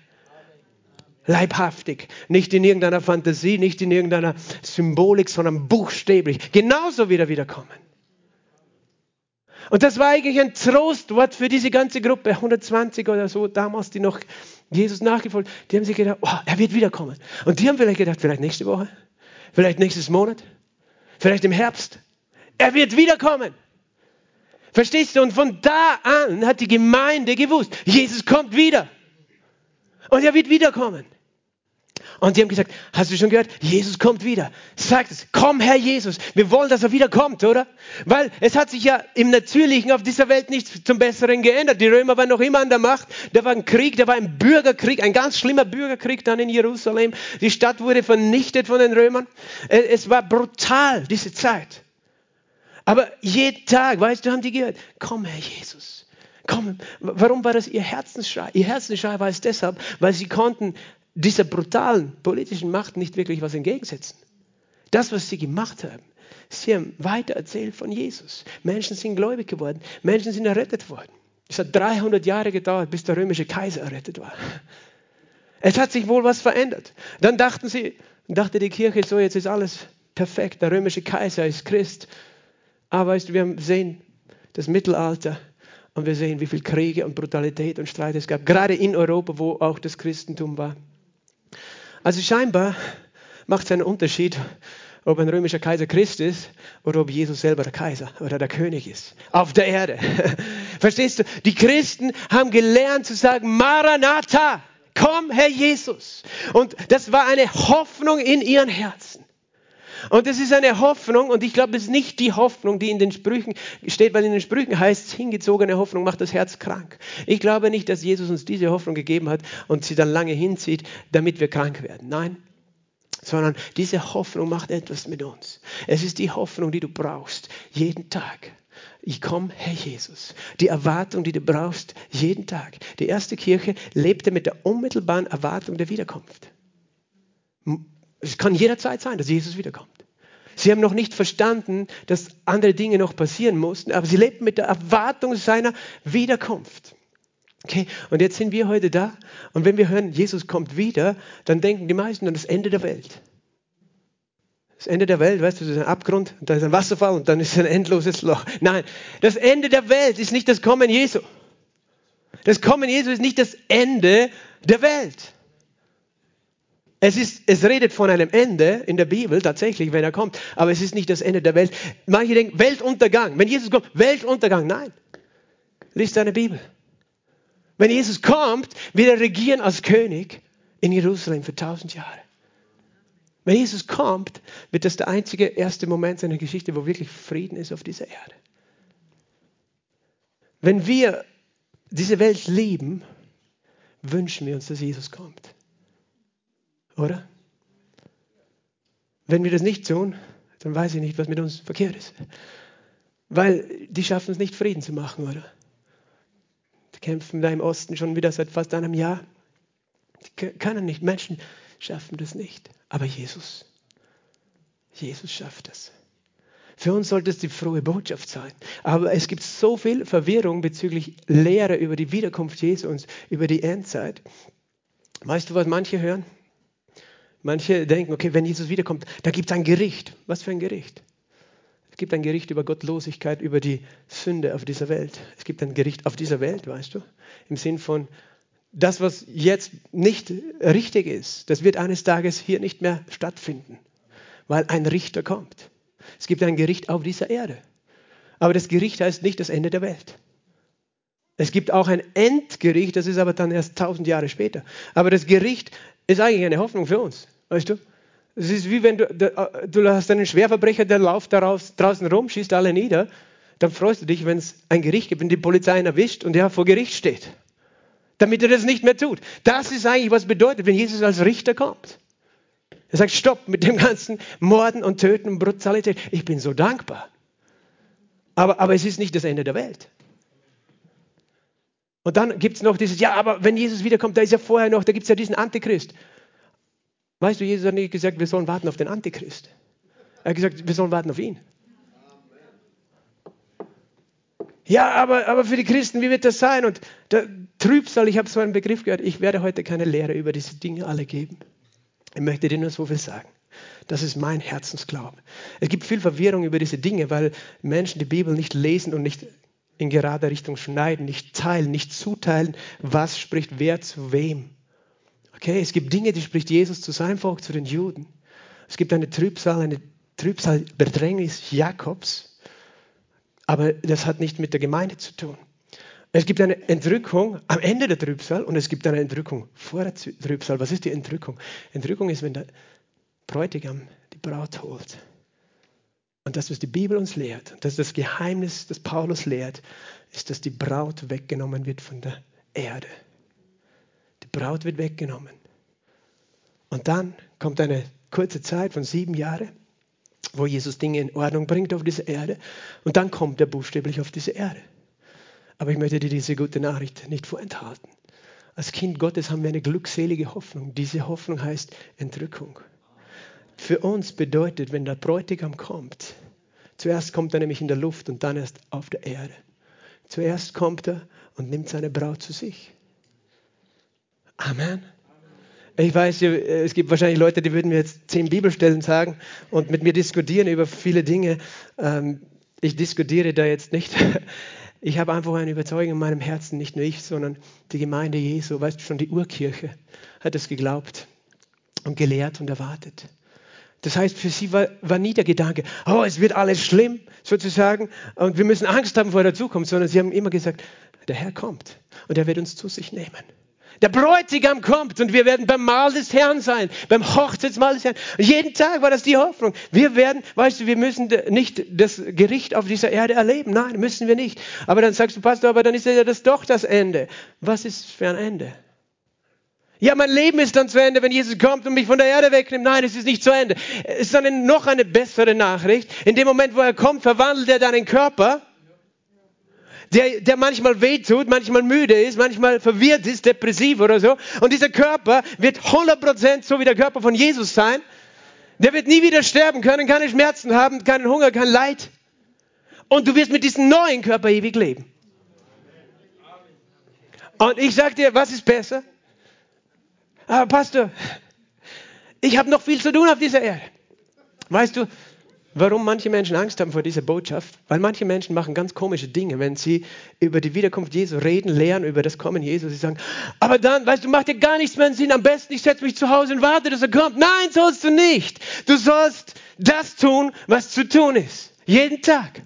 Speaker 1: Leibhaftig. Nicht in irgendeiner Fantasie, nicht in irgendeiner Symbolik, sondern buchstäblich. Genauso wieder wiederkommen. Und das war eigentlich ein Trostwort für diese ganze Gruppe, 120 oder so damals, die noch Jesus nachgefolgt Die haben sich gedacht, oh, er wird wiederkommen. Und die haben vielleicht gedacht, vielleicht nächste Woche, vielleicht nächstes Monat, vielleicht im Herbst. Er wird wiederkommen. Verstehst du? Und von da an hat die Gemeinde gewusst, Jesus kommt wieder. Und er wird wiederkommen. Und die haben gesagt, hast du schon gehört? Jesus kommt wieder. Sagt es, komm Herr Jesus. Wir wollen, dass er wiederkommt, oder? Weil es hat sich ja im Natürlichen auf dieser Welt nichts zum Besseren geändert. Die Römer waren noch immer an der Macht. Da war ein Krieg, da war ein Bürgerkrieg, ein ganz schlimmer Bürgerkrieg dann in Jerusalem. Die Stadt wurde vernichtet von den Römern. Es war brutal, diese Zeit. Aber jeden Tag, weißt du, haben die gehört, komm Herr Jesus, komm. Warum war das ihr Herzensschrei? Ihr Herzensschrei war es deshalb, weil sie konnten dieser brutalen politischen Macht nicht wirklich was entgegensetzen. Das, was sie gemacht haben, sie haben weiter erzählt von Jesus. Menschen sind gläubig geworden, Menschen sind errettet worden. Es hat 300 Jahre gedauert, bis der römische Kaiser errettet war. Es hat sich wohl was verändert. Dann dachten sie, dachte die Kirche so, jetzt ist alles perfekt. Der römische Kaiser ist Christ. Aber weißt du, wir sehen das Mittelalter und wir sehen, wie viel Kriege und Brutalität und Streit es gab, gerade in Europa, wo auch das Christentum war. Also scheinbar macht es einen Unterschied, ob ein römischer Kaiser Christ ist oder ob Jesus selber der Kaiser oder der König ist auf der Erde. [laughs] Verstehst du? Die Christen haben gelernt zu sagen, Maranatha, komm Herr Jesus. Und das war eine Hoffnung in ihren Herzen. Und es ist eine Hoffnung, und ich glaube, es ist nicht die Hoffnung, die in den Sprüchen steht, weil in den Sprüchen heißt, hingezogene Hoffnung macht das Herz krank. Ich glaube nicht, dass Jesus uns diese Hoffnung gegeben hat und sie dann lange hinzieht, damit wir krank werden. Nein, sondern diese Hoffnung macht etwas mit uns. Es ist die Hoffnung, die du brauchst, jeden Tag. Ich komme, Herr Jesus. Die Erwartung, die du brauchst, jeden Tag. Die erste Kirche lebte mit der unmittelbaren Erwartung der Wiederkunft. Es kann jederzeit sein, dass Jesus wiederkommt. Sie haben noch nicht verstanden, dass andere Dinge noch passieren mussten, aber sie lebten mit der Erwartung seiner Wiederkunft. Okay, und jetzt sind wir heute da und wenn wir hören, Jesus kommt wieder, dann denken die meisten an das Ende der Welt. Das Ende der Welt, weißt du, das ist ein Abgrund und da ist ein Wasserfall und dann ist ein endloses Loch. Nein, das Ende der Welt ist nicht das Kommen Jesu. Das Kommen Jesu ist nicht das Ende der Welt. Es, ist, es redet von einem Ende in der Bibel tatsächlich, wenn er kommt, aber es ist nicht das Ende der Welt. Manche denken, Weltuntergang. Wenn Jesus kommt, Weltuntergang. Nein. Lies deine Bibel. Wenn Jesus kommt, wird er regieren als König in Jerusalem für tausend Jahre. Wenn Jesus kommt, wird das der einzige erste Moment seiner Geschichte, wo wirklich Frieden ist auf dieser Erde. Wenn wir diese Welt lieben, wünschen wir uns, dass Jesus kommt. Oder? Wenn wir das nicht tun, dann weiß ich nicht, was mit uns verkehrt ist. Weil die schaffen es nicht, Frieden zu machen, oder? kämpfen da im Osten schon wieder seit fast einem Jahr. Die können nicht. Menschen schaffen das nicht. Aber Jesus, Jesus schafft es. Für uns sollte es die frohe Botschaft sein. Aber es gibt so viel Verwirrung bezüglich Lehre über die Wiederkunft Jesu und über die Endzeit. Weißt du, was manche hören? Manche denken, okay, wenn Jesus wiederkommt, da gibt es ein Gericht. Was für ein Gericht? gibt ein Gericht über Gottlosigkeit, über die Sünde auf dieser Welt. Es gibt ein Gericht auf dieser Welt, weißt du? Im Sinn von, das, was jetzt nicht richtig ist, das wird eines Tages hier nicht mehr stattfinden, weil ein Richter kommt. Es gibt ein Gericht auf dieser Erde. Aber das Gericht heißt nicht das Ende der Welt. Es gibt auch ein Endgericht, das ist aber dann erst tausend Jahre später. Aber das Gericht ist eigentlich eine Hoffnung für uns, weißt du? Es ist wie wenn du, äh, du hast einen Schwerverbrecher, der läuft daraus, draußen rum, schießt alle nieder. Dann freust du dich, wenn es ein Gericht gibt, wenn die Polizei ihn erwischt und er vor Gericht steht. Damit er das nicht mehr tut. Das ist eigentlich, was bedeutet, wenn Jesus als Richter kommt. Er sagt, stopp mit dem ganzen Morden und Töten und Brutalität. Ich bin so dankbar. Aber, aber es ist nicht das Ende der Welt. Und dann gibt es noch dieses, ja, aber wenn Jesus wiederkommt, da ist ja vorher noch, da gibt es ja diesen Antichrist. Weißt du, Jesus hat nicht gesagt, wir sollen warten auf den Antichrist. Er hat gesagt, wir sollen warten auf ihn. Ja, aber, aber für die Christen, wie wird das sein? Und der Trübsal, ich habe so einen Begriff gehört, ich werde heute keine Lehre über diese Dinge alle geben. Ich möchte dir nur so viel sagen. Das ist mein Herzensglaube. Es gibt viel Verwirrung über diese Dinge, weil Menschen die Bibel nicht lesen und nicht in gerader Richtung schneiden, nicht teilen, nicht zuteilen, was spricht wer zu wem. Okay, es gibt Dinge, die spricht Jesus zu seinem Volk, zu den Juden. Es gibt eine Trübsal, eine Trübsal-Bedrängnis Jakobs, aber das hat nicht mit der Gemeinde zu tun. Es gibt eine Entrückung am Ende der Trübsal und es gibt eine Entrückung vor der Trübsal. Was ist die Entrückung? Entrückung ist, wenn der Bräutigam die Braut holt. Und das, was die Bibel uns lehrt, das ist das Geheimnis, das Paulus lehrt, ist, dass die Braut weggenommen wird von der Erde. Braut wird weggenommen. Und dann kommt eine kurze Zeit von sieben Jahren, wo Jesus Dinge in Ordnung bringt auf diese Erde. Und dann kommt er buchstäblich auf diese Erde. Aber ich möchte dir diese gute Nachricht nicht vorenthalten. Als Kind Gottes haben wir eine glückselige Hoffnung. Diese Hoffnung heißt Entrückung. Für uns bedeutet, wenn der Bräutigam kommt, zuerst kommt er nämlich in der Luft und dann erst auf der Erde. Zuerst kommt er und nimmt seine Braut zu sich. Amen. Ich weiß, es gibt wahrscheinlich Leute, die würden mir jetzt zehn Bibelstellen sagen und mit mir diskutieren über viele Dinge. Ähm, ich diskutiere da jetzt nicht. [laughs] Ich habe einfach eine Überzeugung in meinem Herzen, nicht nur ich, sondern die Gemeinde Jesu, weißt du schon, die Urkirche hat es geglaubt. und gelehrt und erwartet. Das heißt, für sie war, war nie der Gedanke, oh, es wird alles schlimm, sozusagen, und wir müssen Angst haben vor der Zukunft, sondern sie haben immer gesagt, der Herr kommt und er wird uns zu sich nehmen. Der Bräutigam kommt und wir werden beim Mahl des Herrn sein, beim Hochzeitsmahl des Herrn. Und jeden Tag war das die Hoffnung. Wir werden, weißt du, wir müssen nicht das Gericht auf dieser Erde erleben. Nein, müssen wir nicht. Aber dann sagst du, Pastor, aber dann ist ja das doch das Ende. Was ist für ein Ende? Ja, mein Leben ist dann zu Ende, wenn Jesus kommt und mich von der Erde wegnimmt. Nein, es ist nicht zu Ende. Es ist eine, noch eine bessere Nachricht. In dem Moment, wo er kommt, verwandelt er deinen Körper der, der manchmal wehtut, manchmal müde ist, manchmal verwirrt ist, depressiv oder so. Und dieser Körper wird 100% so wie der Körper von Jesus sein. Der wird nie wieder sterben können, keine Schmerzen haben, keinen Hunger, kein Leid. Und du wirst mit diesem neuen Körper ewig leben. Und ich sage dir, was ist besser? Aber Pastor, ich habe noch viel zu tun auf dieser Erde. Weißt du, Warum manche Menschen Angst haben vor dieser Botschaft? Weil manche Menschen machen ganz komische Dinge, wenn sie über die Wiederkunft Jesu reden, lehren über das Kommen Jesu. Sie sagen, aber dann, weißt du, macht dir gar nichts mehr Sinn. Am besten, ich setze mich zu Hause und warte, dass er kommt. Nein, sollst du nicht. Du sollst das tun, was zu tun ist. Jeden Tag.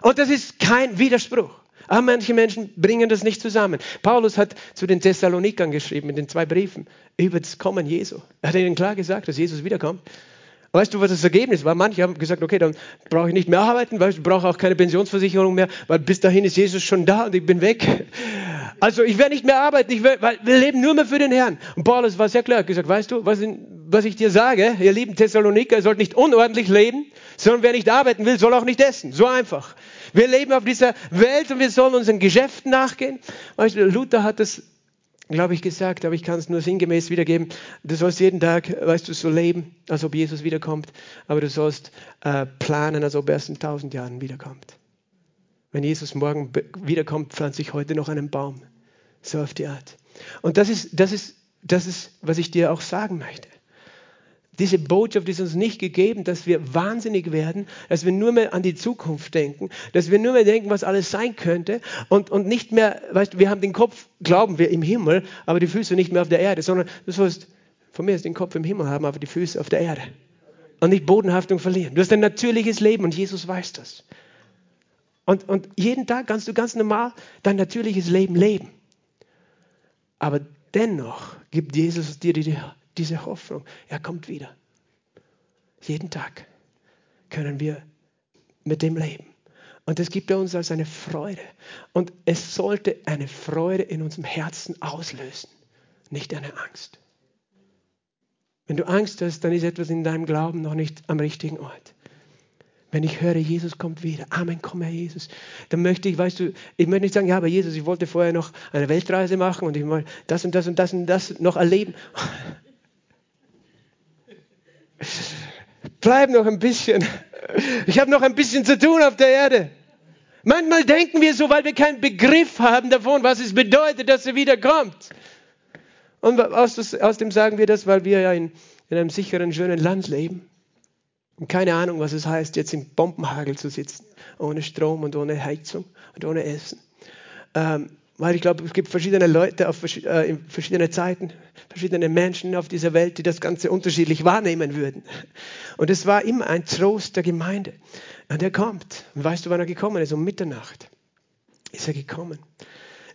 Speaker 1: Und das ist kein Widerspruch. Aber manche Menschen bringen das nicht zusammen. Paulus hat zu den Thessalonikern geschrieben, in den zwei Briefen, über das Kommen Jesu. Er hat ihnen klar gesagt, dass Jesus wiederkommt. Weißt du, was das Ergebnis war? Manche haben gesagt, okay, dann brauche ich nicht mehr arbeiten, weißt du, brauche auch keine Pensionsversicherung mehr, weil bis dahin ist Jesus schon da und ich bin weg. Also ich werde nicht mehr arbeiten, ich werde, weil wir leben nur mehr für den Herrn. Und Paulus war sehr klar, hat gesagt, weißt du, was, was ich dir sage, ihr lieben Thessaloniker, ihr sollt nicht unordentlich leben, sondern wer nicht arbeiten will, soll auch nicht essen. So einfach. Wir leben auf dieser Welt und wir sollen unseren Geschäften nachgehen. Luther hat das glaube ich, gesagt, aber ich kann es nur sinngemäß wiedergeben. Du sollst jeden Tag, weißt du, so leben, als ob Jesus wiederkommt, aber du sollst äh, planen, als ob er erst in tausend Jahren wiederkommt. Wenn Jesus morgen wiederkommt, pflanze ich heute noch einen Baum. So auf die Art. Und das ist, das ist, das ist, was ich dir auch sagen möchte. Diese Botschaft ist uns nicht gegeben, dass wir wahnsinnig werden, dass wir nur mehr an die Zukunft denken, dass wir nur mehr denken, was alles sein könnte und, und nicht mehr, weißt du, wir haben den Kopf, glauben wir, im Himmel, aber die Füße nicht mehr auf der Erde, sondern du sollst von mir aus den Kopf im Himmel haben, aber die Füße auf der Erde. Und nicht Bodenhaftung verlieren. Du hast ein natürliches Leben und Jesus weiß das. Und, und jeden Tag kannst du ganz normal dein natürliches Leben leben. Aber dennoch gibt Jesus dir die diese Hoffnung. Er kommt wieder. Jeden Tag können wir mit dem leben. Und das gibt uns als eine Freude. Und es sollte eine Freude in unserem Herzen auslösen, nicht eine Angst. Wenn du Angst hast, dann ist etwas in deinem Glauben noch nicht am richtigen Ort. Wenn ich höre, Jesus kommt wieder, Amen, komm Herr Jesus, dann möchte ich, weißt du, ich möchte nicht sagen, ja, aber Jesus, ich wollte vorher noch eine Weltreise machen und ich wollte das und das und das und das noch erleben. Bleib noch ein bisschen. Ich habe noch ein bisschen zu tun auf der Erde. Manchmal denken wir so, weil wir keinen Begriff haben davon, was es bedeutet, dass er wiederkommt. Und aus, aus dem sagen wir das, weil wir ja in, in einem sicheren, schönen Land leben. Und keine Ahnung, was es heißt, jetzt im Bombenhagel zu sitzen, ohne Strom und ohne Heizung und ohne Essen. Ähm, weil ich glaube, es gibt verschiedene Leute auf äh, in verschiedene Zeiten, verschiedene Menschen auf dieser Welt, die das Ganze unterschiedlich wahrnehmen würden. Und es war immer ein Trost der Gemeinde. Und er kommt. Und weißt du, wann er gekommen ist? Um Mitternacht ist er gekommen.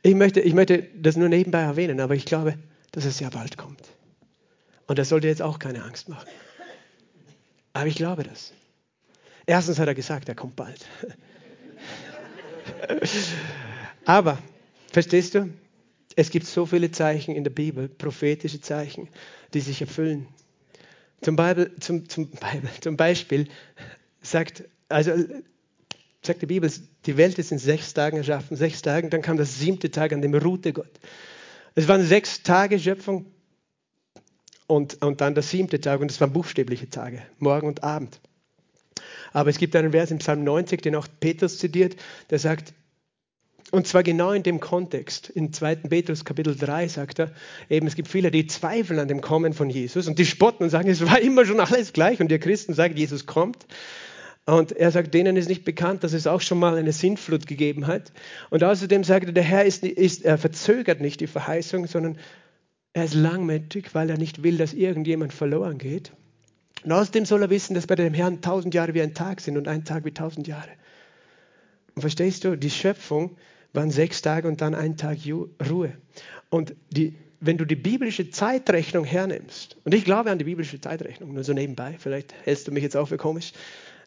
Speaker 1: Ich möchte, ich möchte das nur nebenbei erwähnen, aber ich glaube, dass er sehr bald kommt. Und das sollte jetzt auch keine Angst machen. Aber ich glaube das. Erstens hat er gesagt, er kommt bald. [laughs] aber Verstehst du? Es gibt so viele Zeichen in der Bibel, prophetische Zeichen, die sich erfüllen. Zum, Bible, zum, zum, Bible, [laughs] zum Beispiel sagt, also, sagt die Bibel, die Welt ist in sechs Tagen erschaffen, sechs Tagen, dann kam das siebte Tag, an dem ruhte Gott. Es waren sechs Tage Schöpfung und, und dann der siebte Tag und es waren buchstäbliche Tage, Morgen und Abend. Aber es gibt einen Vers im Psalm 90, den auch Petrus zitiert, der sagt, und zwar genau in dem Kontext. In 2. Petrus Kapitel 3 sagt er, eben es gibt viele, die zweifeln an dem Kommen von Jesus und die spotten und sagen, es war immer schon alles gleich. Und ihr Christen sagen, Jesus kommt. Und er sagt, denen ist nicht bekannt, dass es auch schon mal eine Sintflut gegeben hat. Und außerdem sagt er, der Herr ist, ist, er verzögert nicht die Verheißung, sondern Er ist langmütig, weil er nicht will, dass irgendjemand verloren geht. Und außerdem soll er wissen, dass bei dem Herrn tausend Jahre wie ein Tag sind und ein Tag wie tausend Jahre. Und verstehst du, die Schöpfung waren sechs Tage und dann ein Tag Ruhe. Und die, wenn du die biblische Zeitrechnung hernimmst, und ich glaube an die biblische Zeitrechnung, nur so nebenbei, vielleicht hältst du mich jetzt auch für komisch,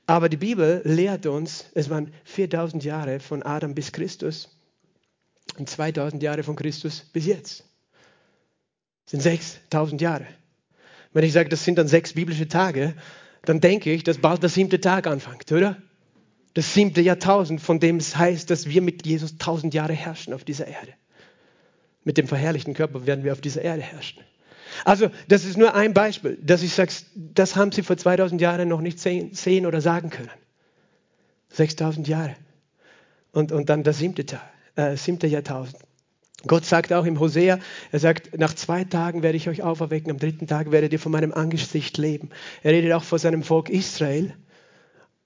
Speaker 1: aber die Bibel lehrt uns, es waren 4000 Jahre von Adam bis Christus und 2000 Jahre von Christus bis jetzt. Das sind 6000 Jahre. Wenn ich sage, das sind dann sechs biblische Tage, dann denke ich, dass bald der siebte Tag anfängt, oder? Das siebte Jahrtausend, von dem es heißt, dass wir mit Jesus tausend Jahre herrschen auf dieser Erde. Mit dem verherrlichten Körper werden wir auf dieser Erde herrschen. Also, das ist nur ein Beispiel, dass ich sage, das haben sie vor 2000 Jahren noch nicht sehen, oder sagen können. 6000 Jahre. Und, und dann das siebte, äh, siebte Jahrtausend. Gott sagt auch im Hosea, er sagt, nach zwei Tagen werde ich euch auferwecken, am dritten Tag werdet ihr von meinem Angesicht leben. Er redet auch vor seinem Volk Israel.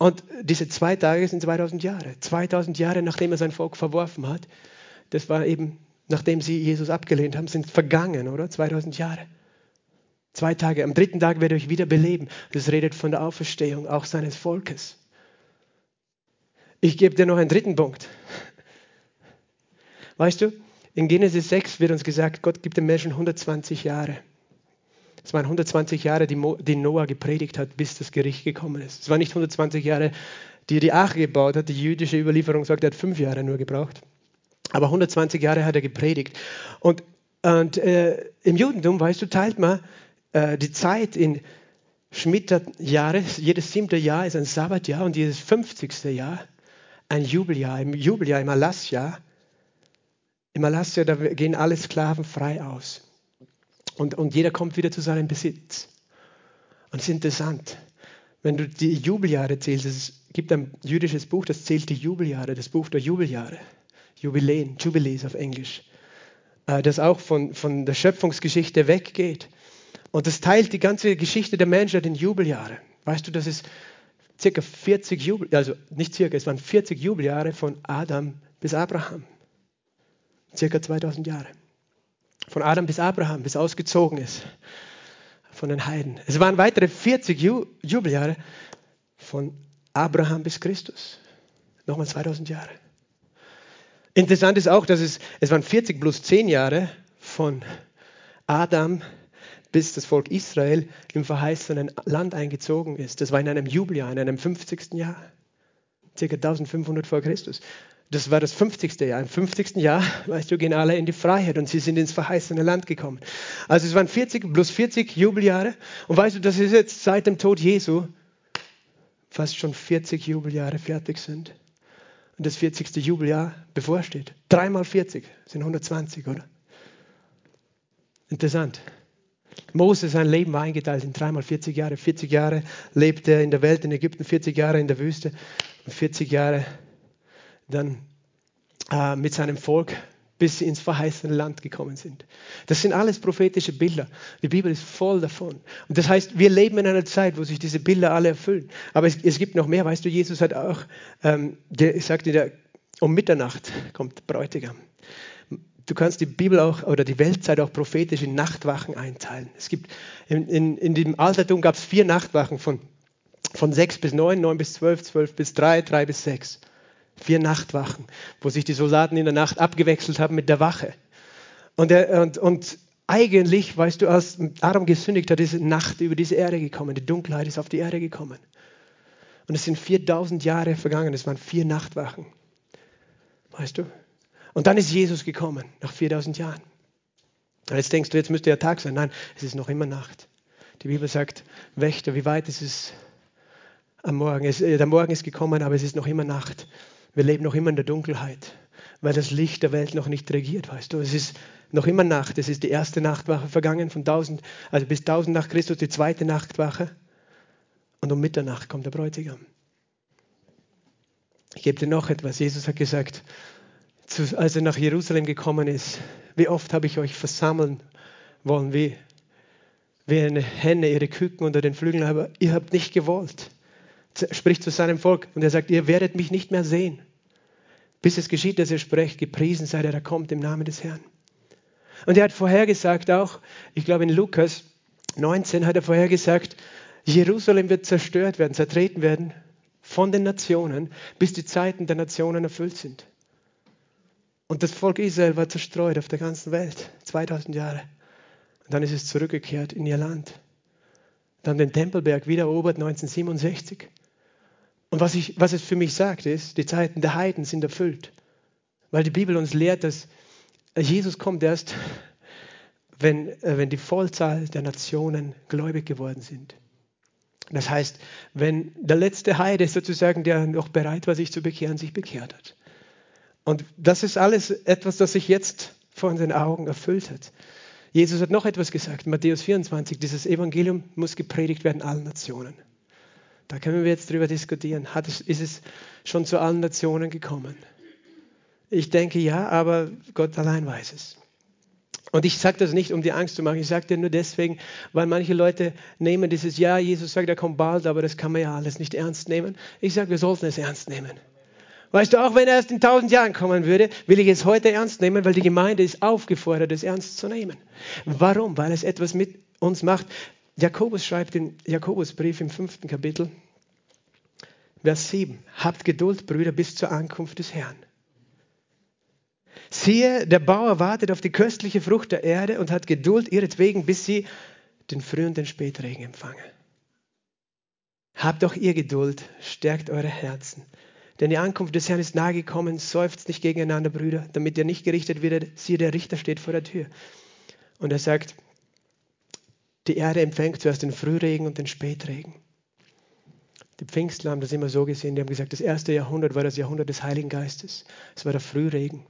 Speaker 1: Und diese zwei Tage sind 2000 Jahre. 2000 Jahre, nachdem er sein Volk verworfen hat. Das war eben, nachdem sie Jesus abgelehnt haben, sind vergangen, oder? 2000 Jahre. Zwei Tage. Am dritten Tag werde ich wieder beleben. Das redet von der Auferstehung auch seines Volkes. Ich gebe dir noch einen dritten Punkt. Weißt du, in Genesis 6 wird uns gesagt, Gott gibt dem Menschen 120 Jahre. Es waren 120 Jahre, die, die Noah gepredigt hat, bis das Gericht gekommen ist. Es waren nicht 120 Jahre, die die Arche gebaut hat. Die jüdische Überlieferung sagt, er hat fünf Jahre nur gebraucht. Aber 120 Jahre hat er gepredigt. Und, und äh, im Judentum, weißt du, teilt man äh, die Zeit in Schmitterjahre. Jedes siebte Jahr ist ein Sabbatjahr und jedes 50. Jahr ein Jubeljahr. Im Jubeljahr, im Erlassjahr, im Erlassjahr, da gehen alle Sklaven frei aus. Und, und jeder kommt wieder zu seinem Besitz. Und es ist interessant, wenn du die Jubeljahre zählst, es gibt ein jüdisches Buch, das zählt die Jubeljahre, das Buch der Jubeljahre, Jubiläen, Jubilees auf Englisch, äh, das auch von, von der Schöpfungsgeschichte weggeht. Und das teilt die ganze Geschichte der Menschheit in Jubeljahre. Weißt du, das ist circa 40 Jubel, also nicht circa, es waren 40 Jubeljahre von Adam bis Abraham. Circa 2000 Jahre. Von Adam bis Abraham, bis ausgezogen ist von den Heiden. Es waren weitere 40 Ju Jubeljahre von Abraham bis Christus. Nochmal 2000 Jahre. Interessant ist auch, dass es, es waren 40 plus 10 Jahre von Adam bis das Volk Israel im verheißenen Land eingezogen ist. Das war in einem Jubeljahr, in einem 50. Jahr, circa 1500 vor Christus. Das war das 50. Jahr. Im 50. Jahr, [laughs] weißt du, gehen alle in die Freiheit und sie sind ins verheißene Land gekommen. Also es waren 40 plus 40 Jubeljahre. Und weißt du, das ist jetzt seit dem Tod Jesu fast schon 40 Jubeljahre fertig sind. Und das 40. Jubeljahr bevorsteht. Dreimal 40 sind 120, oder? Interessant. Moses, sein Leben war eingeteilt in dreimal 40 Jahre. 40 Jahre lebte er in der Welt, in Ägypten, 40 Jahre in der Wüste und 40 Jahre dann äh, mit seinem Volk, bis sie ins verheißene Land gekommen sind. Das sind alles prophetische Bilder. Die Bibel ist voll davon. Und das heißt, wir leben in einer Zeit, wo sich diese Bilder alle erfüllen. Aber es, es gibt noch mehr. Weißt du, Jesus hat auch, ähm, sagte, der, um Mitternacht kommt Bräutigam. Du kannst die Bibel auch oder die Weltzeit auch prophetisch in Nachtwachen einteilen. Es gibt in, in, in dem Altertum gab es vier Nachtwachen von, von sechs bis neun, neun bis zwölf, zwölf bis drei, drei bis sechs. Vier Nachtwachen, wo sich die Soldaten in der Nacht abgewechselt haben mit der Wache. Und, er, und, und eigentlich, weißt du, als Adam gesündigt hat, ist Nacht über diese Erde gekommen. Die Dunkelheit ist auf die Erde gekommen. Und es sind 4000 Jahre vergangen. Es waren vier Nachtwachen. Weißt du? Und dann ist Jesus gekommen, nach 4000 Jahren. Und jetzt denkst du, jetzt müsste ja Tag sein. Nein, es ist noch immer Nacht. Die Bibel sagt, Wächter, wie weit ist es am Morgen? Es, äh, der Morgen ist gekommen, aber es ist noch immer Nacht. Wir leben noch immer in der Dunkelheit, weil das Licht der Welt noch nicht regiert, weißt du. Es ist noch immer Nacht. Es ist die erste Nachtwache vergangen von 1000, also bis 1000 nach Christus, die zweite Nachtwache. Und um Mitternacht kommt der Bräutigam. Ich gebe dir noch etwas. Jesus hat gesagt, als er nach Jerusalem gekommen ist, wie oft habe ich euch versammeln wollen, wie, wie eine Henne ihre Küken unter den Flügeln, aber ihr habt nicht gewollt. Spricht zu seinem Volk und er sagt, ihr werdet mich nicht mehr sehen. Bis es geschieht, dass er spricht, gepriesen sei der, der kommt im Namen des Herrn. Und er hat vorhergesagt auch, ich glaube in Lukas 19 hat er vorhergesagt, Jerusalem wird zerstört werden, zertreten werden von den Nationen, bis die Zeiten der Nationen erfüllt sind. Und das Volk Israel war zerstreut auf der ganzen Welt, 2000 Jahre. Und dann ist es zurückgekehrt in ihr Land. Dann den Tempelberg wieder erobert 1967. Und was, ich, was es für mich sagt, ist, die Zeiten der Heiden sind erfüllt. Weil die Bibel uns lehrt, dass Jesus kommt erst, wenn, äh, wenn die Vollzahl der Nationen gläubig geworden sind. Das heißt, wenn der letzte Heide sozusagen, der noch bereit war, sich zu bekehren, sich bekehrt hat. Und das ist alles etwas, das sich jetzt vor unseren Augen erfüllt hat. Jesus hat noch etwas gesagt, Matthäus 24, dieses Evangelium muss gepredigt werden allen Nationen. Da können wir jetzt drüber diskutieren. Hat es, ist es schon zu allen Nationen gekommen? Ich denke ja, aber Gott allein weiß es. Und ich sage das nicht, um dir Angst zu machen. Ich sage dir nur deswegen, weil manche Leute nehmen dieses Ja, Jesus sagt, er kommt bald, aber das kann man ja alles nicht ernst nehmen. Ich sage, wir sollten es ernst nehmen. Weißt du, auch wenn er erst in tausend Jahren kommen würde, will ich es heute ernst nehmen, weil die Gemeinde ist aufgefordert, es ernst zu nehmen. Warum? Weil es etwas mit uns macht. Jakobus schreibt im Jakobusbrief im fünften Kapitel, Vers 7, Habt Geduld, Brüder, bis zur Ankunft des Herrn. Siehe, der Bauer wartet auf die köstliche Frucht der Erde und hat Geduld ihretwegen, bis sie den Früh- und den Spätregen empfangen. Habt doch ihr Geduld, stärkt eure Herzen. Denn die Ankunft des Herrn ist nahe gekommen, seufzt nicht gegeneinander, Brüder, damit ihr nicht gerichtet werdet. Siehe, der Richter steht vor der Tür. Und er sagt, die Erde empfängt zuerst den Frühregen und den Spätregen. Die Pfingstler haben das immer so gesehen, die haben gesagt, das erste Jahrhundert war das Jahrhundert des Heiligen Geistes. Es war der Frühregen.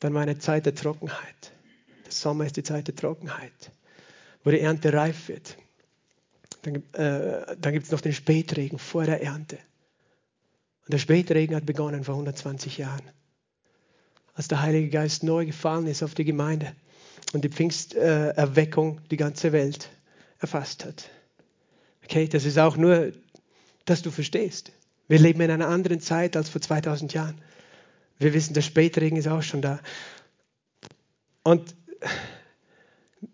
Speaker 1: Dann war eine Zeit der Trockenheit. Der Sommer ist die Zeit der Trockenheit, wo die Ernte reif wird. Dann, äh, dann gibt es noch den Spätregen vor der Ernte. Und der Spätregen hat begonnen vor 120 Jahren, als der Heilige Geist neu gefallen ist auf die Gemeinde und die Pfingsterweckung die ganze Welt erfasst hat. Okay, das ist auch nur, dass du verstehst. Wir leben in einer anderen Zeit als vor 2000 Jahren. Wir wissen, der Spätregen ist auch schon da. Und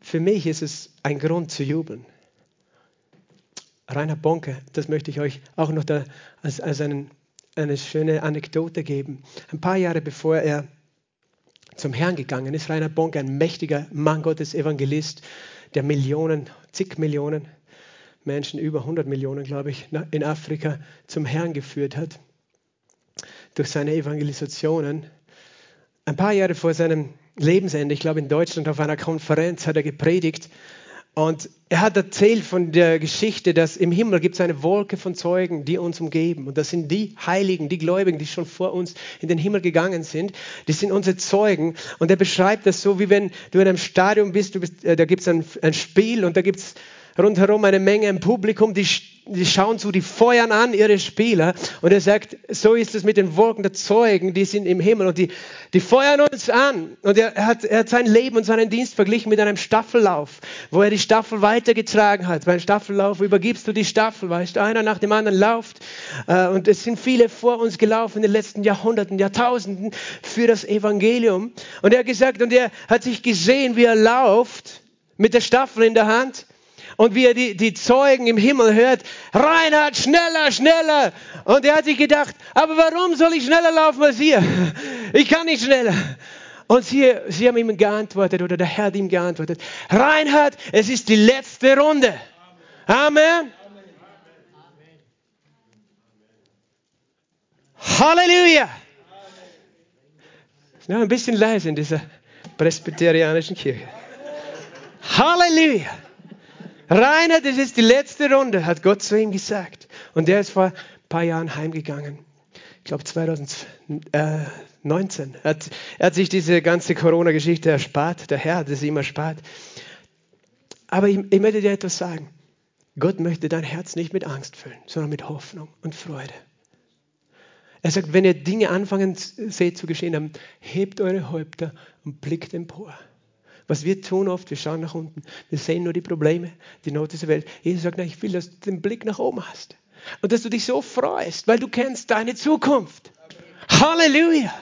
Speaker 1: für mich ist es ein Grund zu jubeln. Rainer Bonke, das möchte ich euch auch noch da als, als einen, eine schöne Anekdote geben. Ein paar Jahre bevor er zum Herrn gegangen ist, Rainer Bonke, ein mächtiger Mann Gottes, Evangelist, der Millionen, zig Millionen Menschen, über 100 Millionen, glaube ich, in Afrika zum Herrn geführt hat durch seine Evangelisationen. Ein paar Jahre vor seinem Lebensende, ich glaube in Deutschland auf einer Konferenz, hat er gepredigt und er hat erzählt von der Geschichte, dass im Himmel gibt es eine Wolke von Zeugen, die uns umgeben. Und das sind die Heiligen, die Gläubigen, die schon vor uns in den Himmel gegangen sind. Die sind unsere Zeugen. Und er beschreibt das so, wie wenn du in einem Stadion bist, bist äh, da gibt es ein, ein Spiel und da gibt es rundherum eine Menge im Publikum, die, die schauen zu, die feuern an ihre Spieler. Und er sagt, so ist es mit den Wolken der Zeugen, die sind im Himmel und die, die feuern uns an. Und er, hat, er hat sein Leben und seinen Dienst verglichen mit einem Staffellauf, wo er die Staffel weitergetragen hat. Beim Staffellauf übergibst du die Staffel, weißt du, einer nach dem anderen lauft. Äh, und es sind viele vor uns gelaufen in den letzten Jahrhunderten, Jahrtausenden für das Evangelium. Und er hat gesagt, und er hat sich gesehen, wie er lauft mit der Staffel in der Hand und wie er die, die Zeugen im Himmel hört, Reinhard, schneller, schneller. Und er hat sich gedacht, aber warum soll ich schneller laufen als ihr? Ich kann nicht schneller. Und sie, sie haben ihm geantwortet, oder der Herr hat ihm geantwortet, Reinhard, es ist die letzte Runde. Amen. Amen. Halleluja. Noch ein bisschen leise in dieser presbyterianischen Kirche. Halleluja. Rainer, das ist die letzte Runde, hat Gott zu ihm gesagt. Und der ist vor ein paar Jahren heimgegangen. Ich glaube 2019. Er hat, er hat sich diese ganze Corona-Geschichte erspart. Der Herr hat es ihm erspart. Aber ich, ich möchte dir etwas sagen. Gott möchte dein Herz nicht mit Angst füllen, sondern mit Hoffnung und Freude. Er sagt, wenn ihr Dinge anfangen seht zu geschehen, dann hebt eure Häupter und blickt empor. Was wir tun oft, wir schauen nach unten, wir sehen nur die Probleme, die Not dieser Welt. Jesus sagt, nein, ich will, dass du den Blick nach oben hast. Und dass du dich so freust, weil du kennst deine Zukunft. Halleluja!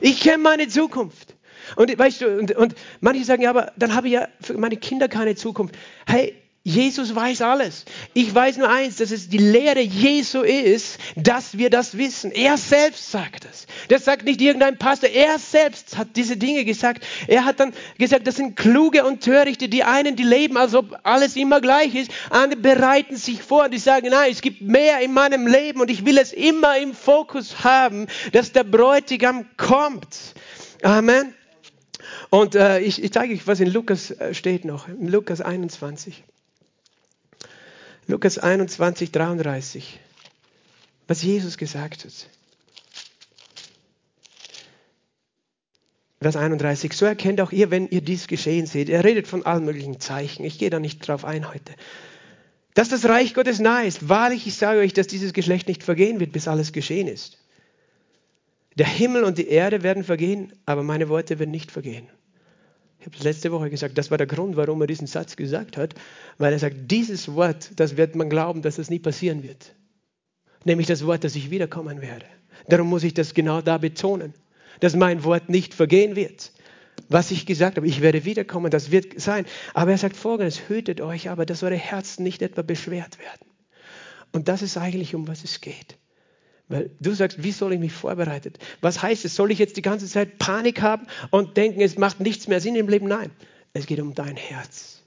Speaker 1: Ich kenne meine Zukunft. Und weißt du, und, und manche sagen, ja, aber dann habe ich ja für meine Kinder keine Zukunft. Hey, Jesus weiß alles. Ich weiß nur eins, dass es die Lehre Jesu ist, dass wir das wissen. Er selbst sagt es. Das sagt nicht irgendein Pastor. Er selbst hat diese Dinge gesagt. Er hat dann gesagt, das sind kluge und törichte. Die einen, die leben, als ob alles immer gleich ist. Andere bereiten sich vor und die sagen, nein, es gibt mehr in meinem Leben und ich will es immer im Fokus haben, dass der Bräutigam kommt. Amen. Und äh, ich, ich zeige euch, was in Lukas äh, steht noch. In Lukas 21. Lukas 21, 33, was Jesus gesagt hat. Vers 31, so erkennt auch ihr, wenn ihr dies geschehen seht. Er redet von allen möglichen Zeichen. Ich gehe da nicht drauf ein heute. Dass das Reich Gottes nahe ist. Wahrlich, ich sage euch, dass dieses Geschlecht nicht vergehen wird, bis alles geschehen ist. Der Himmel und die Erde werden vergehen, aber meine Worte werden nicht vergehen. Habe es letzte Woche gesagt, das war der Grund, warum er diesen Satz gesagt hat, weil er sagt, dieses Wort, das wird man glauben, dass das nie passieren wird. Nämlich das Wort, dass ich wiederkommen werde. Darum muss ich das genau da betonen, dass mein Wort nicht vergehen wird. Was ich gesagt habe, ich werde wiederkommen, das wird sein. Aber er sagt folgendes, hütet euch aber, dass eure Herzen nicht etwa beschwert werden. Und das ist eigentlich, um was es geht. Weil du sagst, wie soll ich mich vorbereiten? Was heißt es? Soll ich jetzt die ganze Zeit Panik haben und denken, es macht nichts mehr Sinn im Leben? Nein, es geht um dein Herz.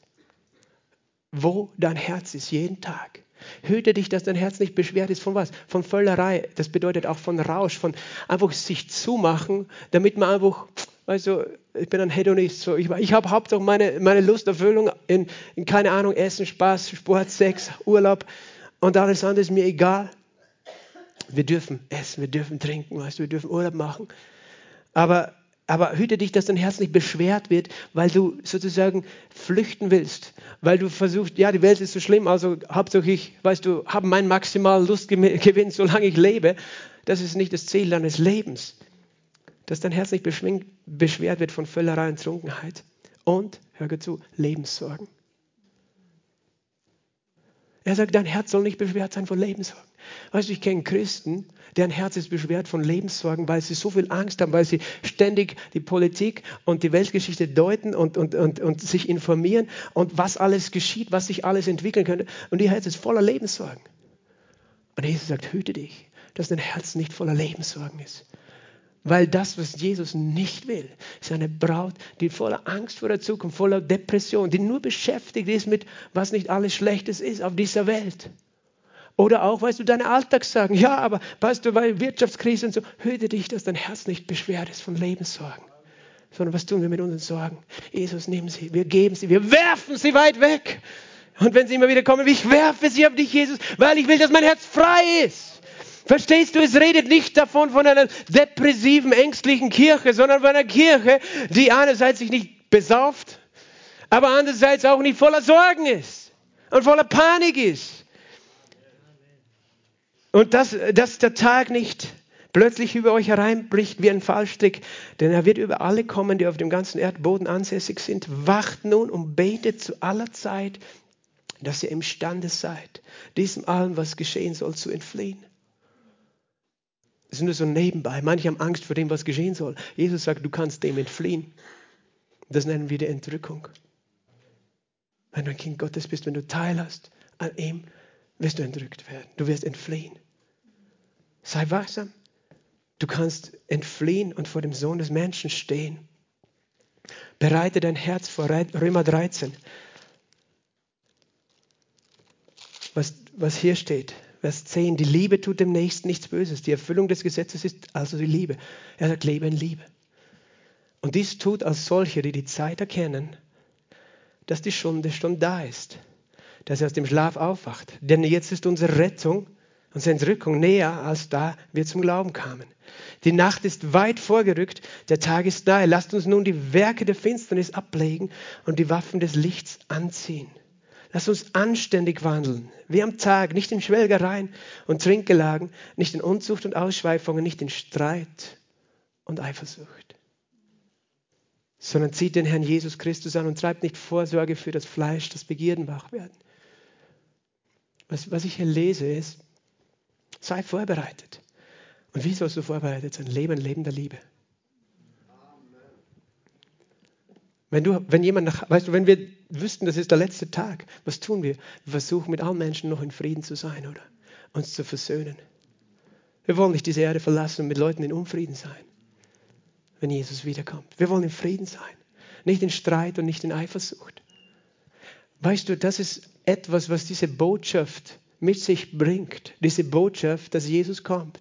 Speaker 1: Wo dein Herz ist, jeden Tag. Hüte dich, dass dein Herz nicht beschwert ist von was? Von Völlerei. Das bedeutet auch von Rausch, von einfach sich zumachen, damit man einfach, du, ich bin ein Hedonist, so, ich, ich habe hauptsächlich meine, meine Lusterfüllung in, in, keine Ahnung, Essen, Spaß, Sport, Sex, Urlaub und alles andere ist mir egal. Wir dürfen essen, wir dürfen trinken, weißt du, wir dürfen Urlaub machen. Aber, aber hüte dich, dass dein Herz nicht beschwert wird, weil du sozusagen flüchten willst. Weil du versuchst, ja, die Welt ist so schlimm, also hauptsächlich, weißt du, habe meinen maximalen Lustgewinn, [laughs] solange ich lebe. Das ist nicht das Ziel deines Lebens. Dass dein Herz nicht beschwert wird von Völlerei und Trunkenheit. Und, hör zu, Lebenssorgen. Er sagt, dein Herz soll nicht beschwert sein von Lebenssorgen. Weißt du, ich kenne Christen, deren Herz ist beschwert von Lebenssorgen, weil sie so viel Angst haben, weil sie ständig die Politik und die Weltgeschichte deuten und, und, und, und sich informieren und was alles geschieht, was sich alles entwickeln könnte. Und ihr Herz ist voller Lebenssorgen. Und Jesus sagt, hüte dich, dass dein Herz nicht voller Lebenssorgen ist. Weil das, was Jesus nicht will, ist eine Braut, die voller Angst vor der Zukunft, voller Depression, die nur beschäftigt ist mit, was nicht alles Schlechtes ist auf dieser Welt. Oder auch, weißt du, deine Alltagssagen. Ja, aber weißt du, weil Wirtschaftskrise und so, hüte dich, dass dein Herz nicht beschwert ist von Lebenssorgen. Sondern was tun wir mit unseren Sorgen? Jesus, nehmen sie, wir geben sie, wir werfen sie weit weg. Und wenn sie immer wieder kommen, ich werfe sie auf dich, Jesus, weil ich will, dass mein Herz frei ist. Verstehst du, es redet nicht davon von einer depressiven, ängstlichen Kirche, sondern von einer Kirche, die einerseits sich nicht besauft, aber andererseits auch nicht voller Sorgen ist und voller Panik ist. Und dass, dass der Tag nicht plötzlich über euch hereinbricht wie ein Fallstrick, denn er wird über alle kommen, die auf dem ganzen Erdboden ansässig sind. Wacht nun und betet zu aller Zeit, dass ihr imstande seid, diesem allem, was geschehen soll, zu entfliehen. Das ist nur so nebenbei. Manche haben Angst vor dem, was geschehen soll. Jesus sagt, du kannst dem entfliehen. Das nennen wir die Entrückung. Wenn du ein Kind Gottes bist, wenn du teilhast an ihm, wirst du entrückt werden. Du wirst entfliehen. Sei wachsam. Du kannst entfliehen und vor dem Sohn des Menschen stehen. Bereite dein Herz vor Römer 13. Was, was hier steht. Vers 10, die Liebe tut dem Nächsten nichts Böses. Die Erfüllung des Gesetzes ist also die Liebe. Er sagt, lebe in Liebe. Und dies tut als solche, die die Zeit erkennen, dass die Stunde schon da ist, dass er aus dem Schlaf aufwacht. Denn jetzt ist unsere Rettung, unsere Entrückung näher, als da wir zum Glauben kamen. Die Nacht ist weit vorgerückt, der Tag ist nahe. Lasst uns nun die Werke der Finsternis ablegen und die Waffen des Lichts anziehen. Lass uns anständig wandeln, wie am Tag, nicht in Schwelgereien und Trinkgelagen, nicht in Unzucht und Ausschweifungen, nicht in Streit und Eifersucht, sondern zieht den Herrn Jesus Christus an und treibt nicht Vorsorge für das Fleisch, das Begierden wach werden. Was, was ich hier lese ist, sei vorbereitet. Und wie sollst du vorbereitet sein? Leben, Leben der Liebe. Wenn, du, wenn jemand nach, weißt du, wenn wir wüssten, das ist der letzte Tag, was tun wir? Wir versuchen mit allen Menschen noch in Frieden zu sein, oder? Uns zu versöhnen. Wir wollen nicht diese Erde verlassen und mit Leuten in Unfrieden sein, wenn Jesus wiederkommt. Wir wollen in Frieden sein, nicht in Streit und nicht in Eifersucht. Weißt du, das ist etwas, was diese Botschaft mit sich bringt. Diese Botschaft, dass Jesus kommt,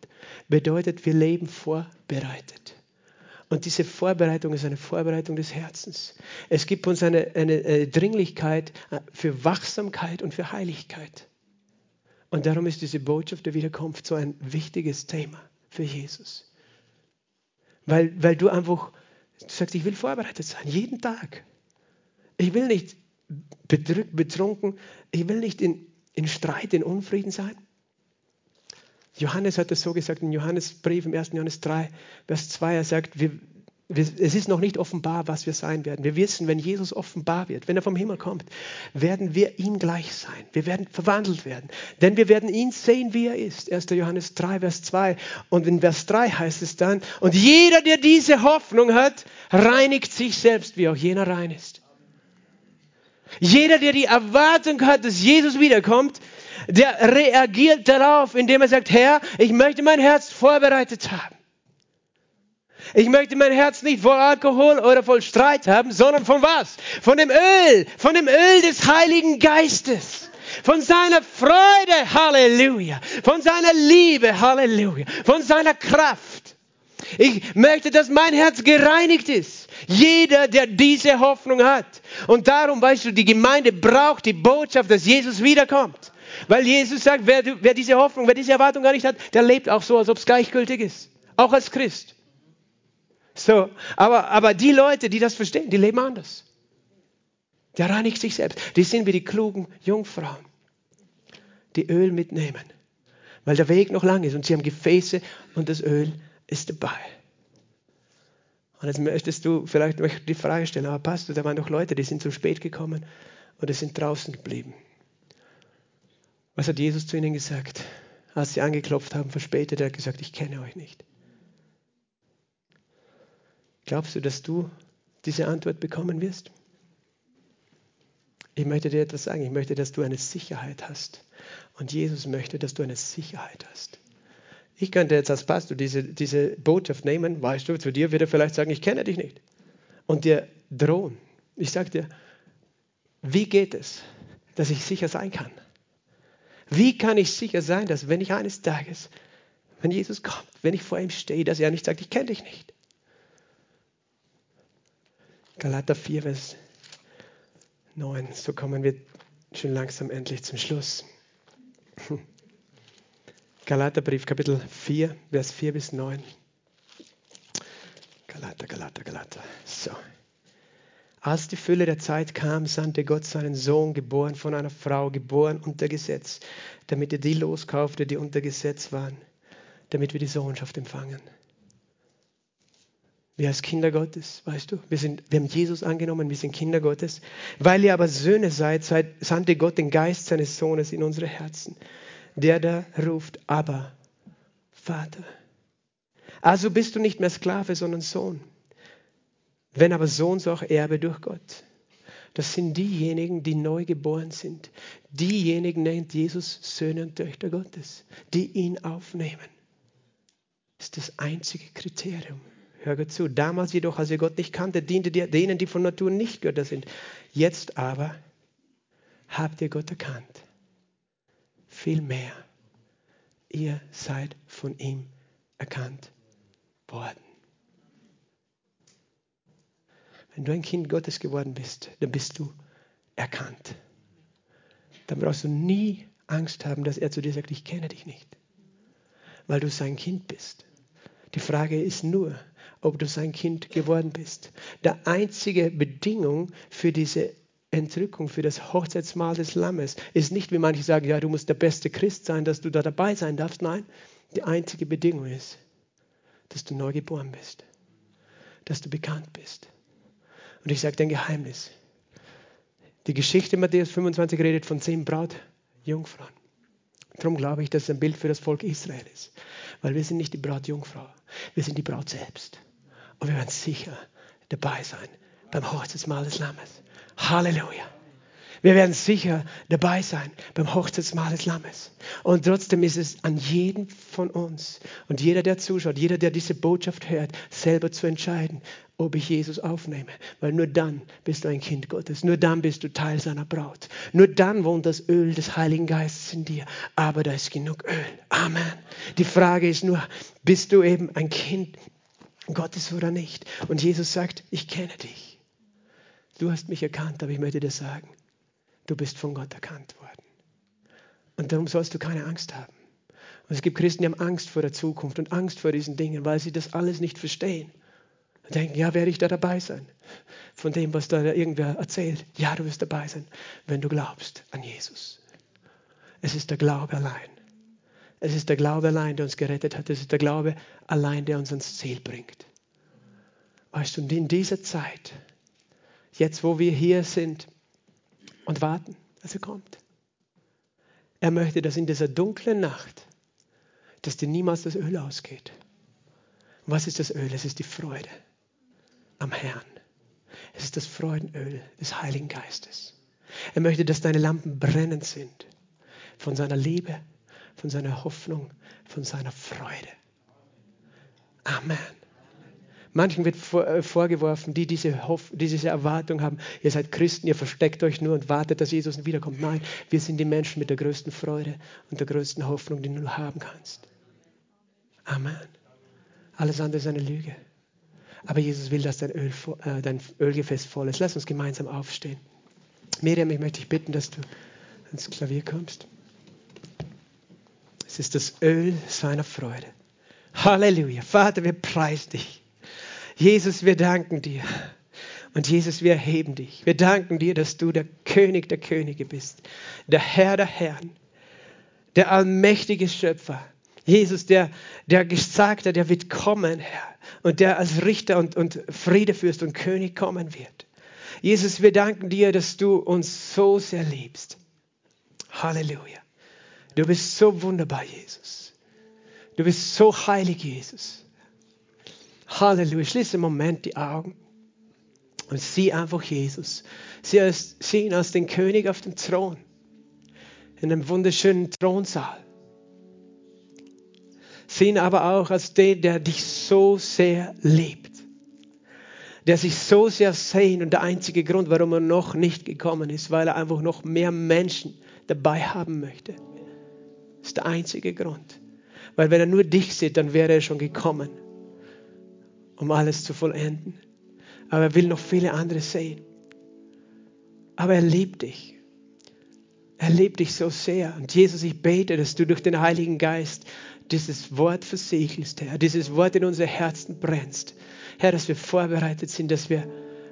Speaker 1: bedeutet, wir leben vorbereitet. Und diese Vorbereitung ist eine Vorbereitung des Herzens. Es gibt uns eine, eine, eine Dringlichkeit für Wachsamkeit und für Heiligkeit. Und darum ist diese Botschaft der Wiederkunft so ein wichtiges Thema für Jesus. Weil, weil du einfach du sagst, ich will vorbereitet sein, jeden Tag. Ich will nicht bedrückt, betrunken, ich will nicht in, in Streit, in Unfrieden sein. Johannes hat es so gesagt in Johannesbrief im 1. Johannes 3, Vers 2, er sagt, wir, wir, es ist noch nicht offenbar, was wir sein werden. Wir wissen, wenn Jesus offenbar wird, wenn er vom Himmel kommt, werden wir ihm gleich sein. Wir werden verwandelt werden. Denn wir werden ihn sehen, wie er ist. 1. Johannes 3, Vers 2. Und in Vers 3 heißt es dann, und jeder, der diese Hoffnung hat, reinigt sich selbst, wie auch jener rein ist. Jeder, der die Erwartung hat, dass Jesus wiederkommt, der reagiert darauf, indem er sagt, Herr, ich möchte mein Herz vorbereitet haben. Ich möchte mein Herz nicht voll Alkohol oder voll Streit haben, sondern von was? Von dem Öl, von dem Öl des Heiligen Geistes. Von seiner Freude, Halleluja. Von seiner Liebe, Halleluja. Von seiner Kraft. Ich möchte, dass mein Herz gereinigt ist. Jeder, der diese Hoffnung hat. Und darum, weißt du, die Gemeinde braucht die Botschaft, dass Jesus wiederkommt. Weil Jesus sagt, wer, wer diese Hoffnung, wer diese Erwartung gar nicht hat, der lebt auch so, als ob es gleichgültig ist. Auch als Christ. So, aber, aber die Leute, die das verstehen, die leben anders. Der reinigt sich selbst. Die sind wie die klugen Jungfrauen, die Öl mitnehmen, weil der Weg noch lang ist und sie haben Gefäße und das Öl ist dabei. Und jetzt möchtest du vielleicht die Frage stellen, aber Pastor, da waren doch Leute, die sind zu spät gekommen oder sind draußen geblieben. Was hat Jesus zu ihnen gesagt? Als sie angeklopft haben, verspätet, er hat gesagt, ich kenne euch nicht. Glaubst du, dass du diese Antwort bekommen wirst? Ich möchte dir etwas sagen. Ich möchte, dass du eine Sicherheit hast. Und Jesus möchte, dass du eine Sicherheit hast. Ich könnte jetzt als Pastor diese, diese Botschaft nehmen, weißt du, zu dir wird er vielleicht sagen, ich kenne dich nicht. Und dir drohen. Ich sage dir, wie geht es, dass ich sicher sein kann? Wie kann ich sicher sein, dass wenn ich eines Tages, wenn Jesus kommt, wenn ich vor ihm stehe, dass er nicht sagt, ich kenne dich nicht? Galater 4, Vers 9. So kommen wir schon langsam endlich zum Schluss. Galaterbrief, Kapitel 4, Vers 4 bis 9. Galater, Galater, Galater. So. Als die Fülle der Zeit kam, sandte Gott seinen Sohn, geboren von einer Frau, geboren unter Gesetz, damit er die loskaufte, die unter Gesetz waren, damit wir die Sohnschaft empfangen. Wir als Kinder Gottes, weißt du, wir, sind, wir haben Jesus angenommen, wir sind Kinder Gottes. Weil ihr aber Söhne seid, seid, sandte Gott den Geist seines Sohnes in unsere Herzen, der da ruft, aber Vater. Also bist du nicht mehr Sklave, sondern Sohn. Wenn aber Sohn, so auch Erbe durch Gott. Das sind diejenigen, die neu geboren sind. Diejenigen nennt Jesus Söhne und Töchter Gottes, die ihn aufnehmen. Das ist das einzige Kriterium. Hör gut zu. Damals jedoch, als ihr Gott nicht kannte, diente ihr denen, die von Natur nicht Götter sind. Jetzt aber habt ihr Gott erkannt. Vielmehr, ihr seid von ihm erkannt worden. Wenn du ein Kind Gottes geworden bist, dann bist du erkannt. Dann brauchst du nie Angst haben, dass er zu dir sagt, ich kenne dich nicht, weil du sein Kind bist. Die Frage ist nur, ob du sein Kind geworden bist. Der einzige Bedingung für diese Entrückung, für das Hochzeitsmahl des Lammes ist nicht, wie manche sagen, ja, du musst der beste Christ sein, dass du da dabei sein darfst. Nein, die einzige Bedingung ist, dass du neu geboren bist, dass du bekannt bist. Und ich sage dir ein Geheimnis. Die Geschichte Matthäus 25 redet von zehn Brautjungfrauen. Darum glaube ich, dass es ein Bild für das Volk Israel ist. Weil wir sind nicht die Brautjungfrau, wir sind die Braut selbst. Und wir werden sicher dabei sein, beim Hochzeitsmahl des Lammes. Halleluja. Wir werden sicher dabei sein beim Hochzeitsmahl des Lammes. Und trotzdem ist es an jedem von uns und jeder, der zuschaut, jeder, der diese Botschaft hört, selber zu entscheiden, ob ich Jesus aufnehme. Weil nur dann bist du ein Kind Gottes. Nur dann bist du Teil seiner Braut. Nur dann wohnt das Öl des Heiligen Geistes in dir. Aber da ist genug Öl. Amen. Die Frage ist nur, bist du eben ein Kind Gottes oder nicht? Und Jesus sagt, ich kenne dich. Du hast mich erkannt, aber ich möchte dir sagen, du bist von Gott erkannt worden. Und darum sollst du keine Angst haben. Und es gibt Christen, die haben Angst vor der Zukunft und Angst vor diesen Dingen, weil sie das alles nicht verstehen. Und denken, ja, werde ich da dabei sein? Von dem, was da irgendwer erzählt. Ja, du wirst dabei sein, wenn du glaubst an Jesus. Es ist der Glaube allein. Es ist der Glaube allein, der uns gerettet hat. Es ist der Glaube allein, der uns ans Ziel bringt. Weißt du, und in dieser Zeit, jetzt wo wir hier sind, und warten, dass er kommt. Er möchte, dass in dieser dunklen Nacht, dass dir niemals das Öl ausgeht. Was ist das Öl? Es ist die Freude am Herrn. Es ist das Freudenöl des Heiligen Geistes. Er möchte, dass deine Lampen brennend sind von seiner Liebe, von seiner Hoffnung, von seiner Freude. Amen. Manchen wird äh, vorgeworfen, die diese, Hoff diese Erwartung haben, ihr seid Christen, ihr versteckt euch nur und wartet, dass Jesus wiederkommt. Nein, wir sind die Menschen mit der größten Freude und der größten Hoffnung, die du haben kannst. Amen. Alles andere ist eine Lüge. Aber Jesus will, dass dein, Öl, äh, dein Ölgefäß voll ist. Lass uns gemeinsam aufstehen. Miriam, ich möchte dich bitten, dass du ins Klavier kommst. Es ist das Öl seiner Freude. Halleluja. Vater, wir preisen dich. Jesus, wir danken dir. Und Jesus, wir erheben dich. Wir danken dir, dass du der König der Könige bist, der Herr der Herren, der allmächtige Schöpfer. Jesus, der, der gesagt hat, der wird kommen, Herr, und der als Richter und, und Friedefürst und König kommen wird. Jesus, wir danken dir, dass du uns so sehr liebst. Halleluja. Du bist so wunderbar, Jesus. Du bist so heilig, Jesus. Halleluja. Schließe im Moment die Augen und sieh einfach Jesus. Sieh, als, sieh ihn als den König auf dem Thron. In einem wunderschönen Thronsaal. Sieh ihn aber auch als den, der dich so sehr liebt. Der sich so sehr sehnt und der einzige Grund, warum er noch nicht gekommen ist, weil er einfach noch mehr Menschen dabei haben möchte. Das ist der einzige Grund. Weil wenn er nur dich sieht, dann wäre er schon gekommen um alles zu vollenden. Aber er will noch viele andere sehen. Aber er liebt dich. Er liebt dich so sehr. Und Jesus, ich bete, dass du durch den Heiligen Geist dieses Wort versiegelst, Herr, dieses Wort in unsere Herzen brennst. Herr, dass wir vorbereitet sind, dass wir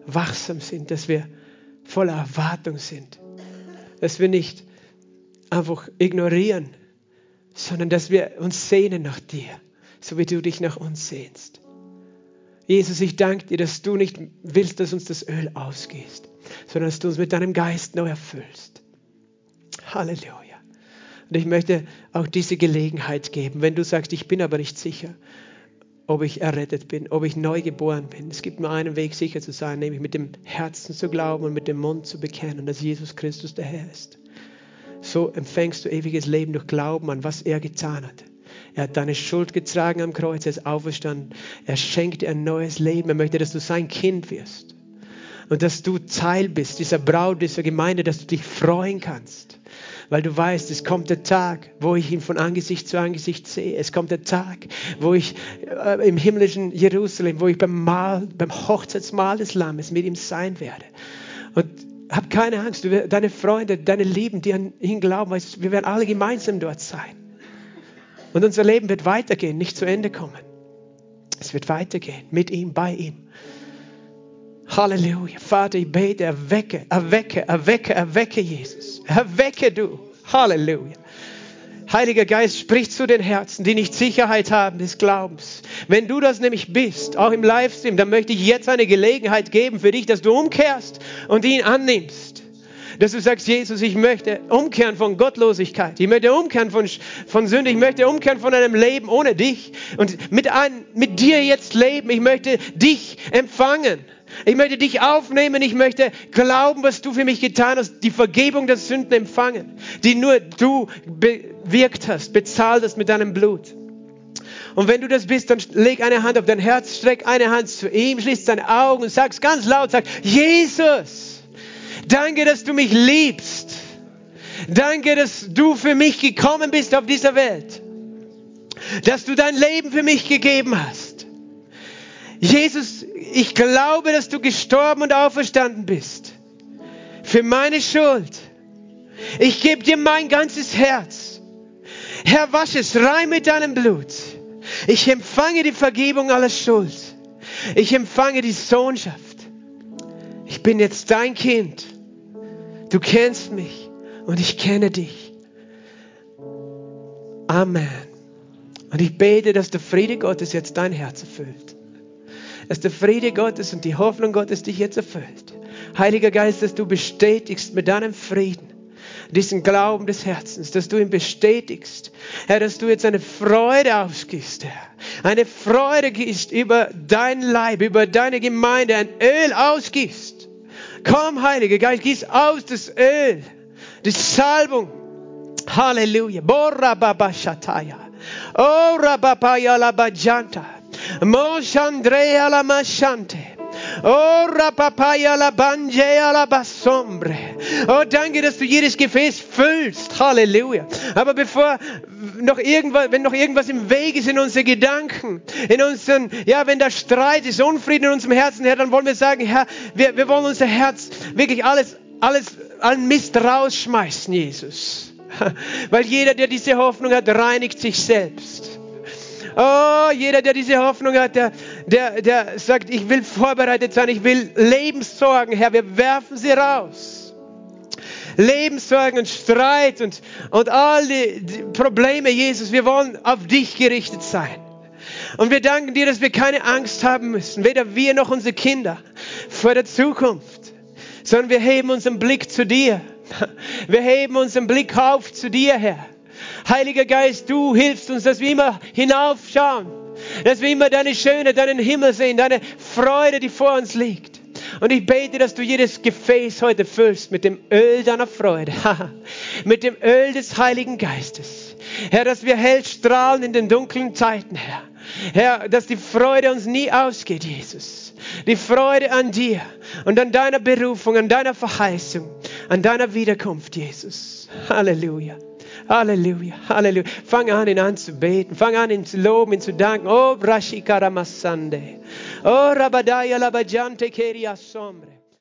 Speaker 1: wachsam sind, dass wir voller Erwartung sind. Dass wir nicht einfach ignorieren, sondern dass wir uns sehnen nach dir, so wie du dich nach uns sehnst. Jesus, ich danke dir, dass du nicht willst, dass uns das Öl ausgehst, sondern dass du uns mit deinem Geist neu erfüllst. Halleluja. Und ich möchte auch diese Gelegenheit geben, wenn du sagst, ich bin aber nicht sicher, ob ich errettet bin, ob ich neu geboren bin. Es gibt nur einen Weg, sicher zu sein, nämlich mit dem Herzen zu glauben und mit dem Mund zu bekennen, dass Jesus Christus der Herr ist. So empfängst du ewiges Leben durch Glauben an, was er getan hat. Er hat deine Schuld getragen am Kreuz, er ist auferstanden. Er schenkt dir ein neues Leben. Er möchte, dass du sein Kind wirst. Und dass du Teil bist dieser Braut, dieser Gemeinde, dass du dich freuen kannst. Weil du weißt, es kommt der Tag, wo ich ihn von Angesicht zu Angesicht sehe. Es kommt der Tag, wo ich äh, im himmlischen Jerusalem, wo ich beim, Mahl, beim Hochzeitsmahl des Lammes mit ihm sein werde. Und hab keine Angst, deine Freunde, deine Lieben, die an ihn glauben, wir werden alle gemeinsam dort sein. Und unser Leben wird weitergehen, nicht zu Ende kommen. Es wird weitergehen mit ihm, bei ihm. Halleluja. Vater, ich bete, erwecke, erwecke, erwecke, erwecke Jesus. Erwecke du. Halleluja. Heiliger Geist, sprich zu den Herzen, die nicht Sicherheit haben des Glaubens. Wenn du das nämlich bist, auch im Livestream, dann möchte ich jetzt eine Gelegenheit geben für dich, dass du umkehrst und ihn annimmst dass du sagst, Jesus, ich möchte umkehren von Gottlosigkeit, ich möchte umkehren von, von Sünde, ich möchte umkehren von einem Leben ohne dich und mit, ein, mit dir jetzt leben, ich möchte dich empfangen Ich möchte dich aufnehmen. Ich möchte glauben, was du für mich getan hast. Die Vergebung der Sünden empfangen, die nur du bewirkt hast, bezahlt hast mit deinem Blut. Und wenn du das bist, dann leg eine Hand auf dein Herz, streck eine Hand zu ihm, schließ deine Augen und sag's ganz laut, sag, Jesus, danke, dass du mich liebst. Danke, dass du für mich gekommen bist auf dieser Welt. Dass du dein Leben für mich gegeben hast. Jesus, ich glaube, dass du gestorben und auferstanden bist. Für meine Schuld. Ich gebe dir mein ganzes Herz. Herr, wasch es rein mit deinem Blut. Ich empfange die Vergebung aller Schuld. Ich empfange die Sohnschaft. Ich bin jetzt dein Kind. Du kennst mich und ich kenne dich. Amen. Und ich bete, dass der Friede Gottes jetzt dein Herz erfüllt. Dass der Friede Gottes und die Hoffnung Gottes dich jetzt erfüllt. Heiliger Geist, dass du bestätigst mit deinem Frieden diesen Glauben des Herzens, dass du ihn bestätigst. Herr, dass du jetzt eine Freude ausgibst, Herr. Eine Freude gibst über dein Leib, über deine Gemeinde, ein Öl ausgibst. Komm, Heiliger Geist, gieß aus das Öl, die Salbung. Halleluja. Borra baba shataya. Ora babaya la bajanta. Moshandrea la mashante. Oh, rapapaya la bangea la basombre. Oh, danke, dass du jedes Gefäß füllst. Halleluja. Aber bevor noch irgendwas, wenn noch irgendwas im Weg ist in unseren Gedanken, in unseren, ja, wenn da Streit ist, Unfrieden in unserem Herzen, Herr, dann wollen wir sagen, Herr, wir, wir wollen unser Herz wirklich alles, alles, allen Mist rausschmeißen, Jesus. [laughs] Weil jeder, der diese Hoffnung hat, reinigt sich selbst. Oh, jeder, der diese Hoffnung hat, der, der, der sagt, ich will vorbereitet sein, ich will Lebenssorgen, Herr, wir werfen sie raus. Lebenssorgen und Streit und, und all die, die Probleme, Jesus, wir wollen auf dich gerichtet sein. Und wir danken dir, dass wir keine Angst haben müssen, weder wir noch unsere Kinder vor der Zukunft, sondern wir heben unseren Blick zu dir. Wir heben unseren Blick auf zu dir, Herr. Heiliger Geist, du hilfst uns, dass wir immer hinaufschauen, dass wir immer deine Schöne, deinen Himmel sehen, deine Freude, die vor uns liegt. Und ich bete, dass du jedes Gefäß heute füllst mit dem Öl deiner Freude, [laughs] mit dem Öl des Heiligen Geistes. Herr, dass wir hell strahlen in den dunklen Zeiten, Herr. Herr, dass die Freude uns nie ausgeht, Jesus. Die Freude an dir und an deiner Berufung, an deiner Verheißung, an deiner Wiederkunft, Jesus. Halleluja. Halleluja, Halleluja. Fang an, ihn anzubeten. Fang an, ihn zu loben, ihn zu danken. Oh, Brashikaramasande. Oh, Rabadaya Labajante Keria Sombre.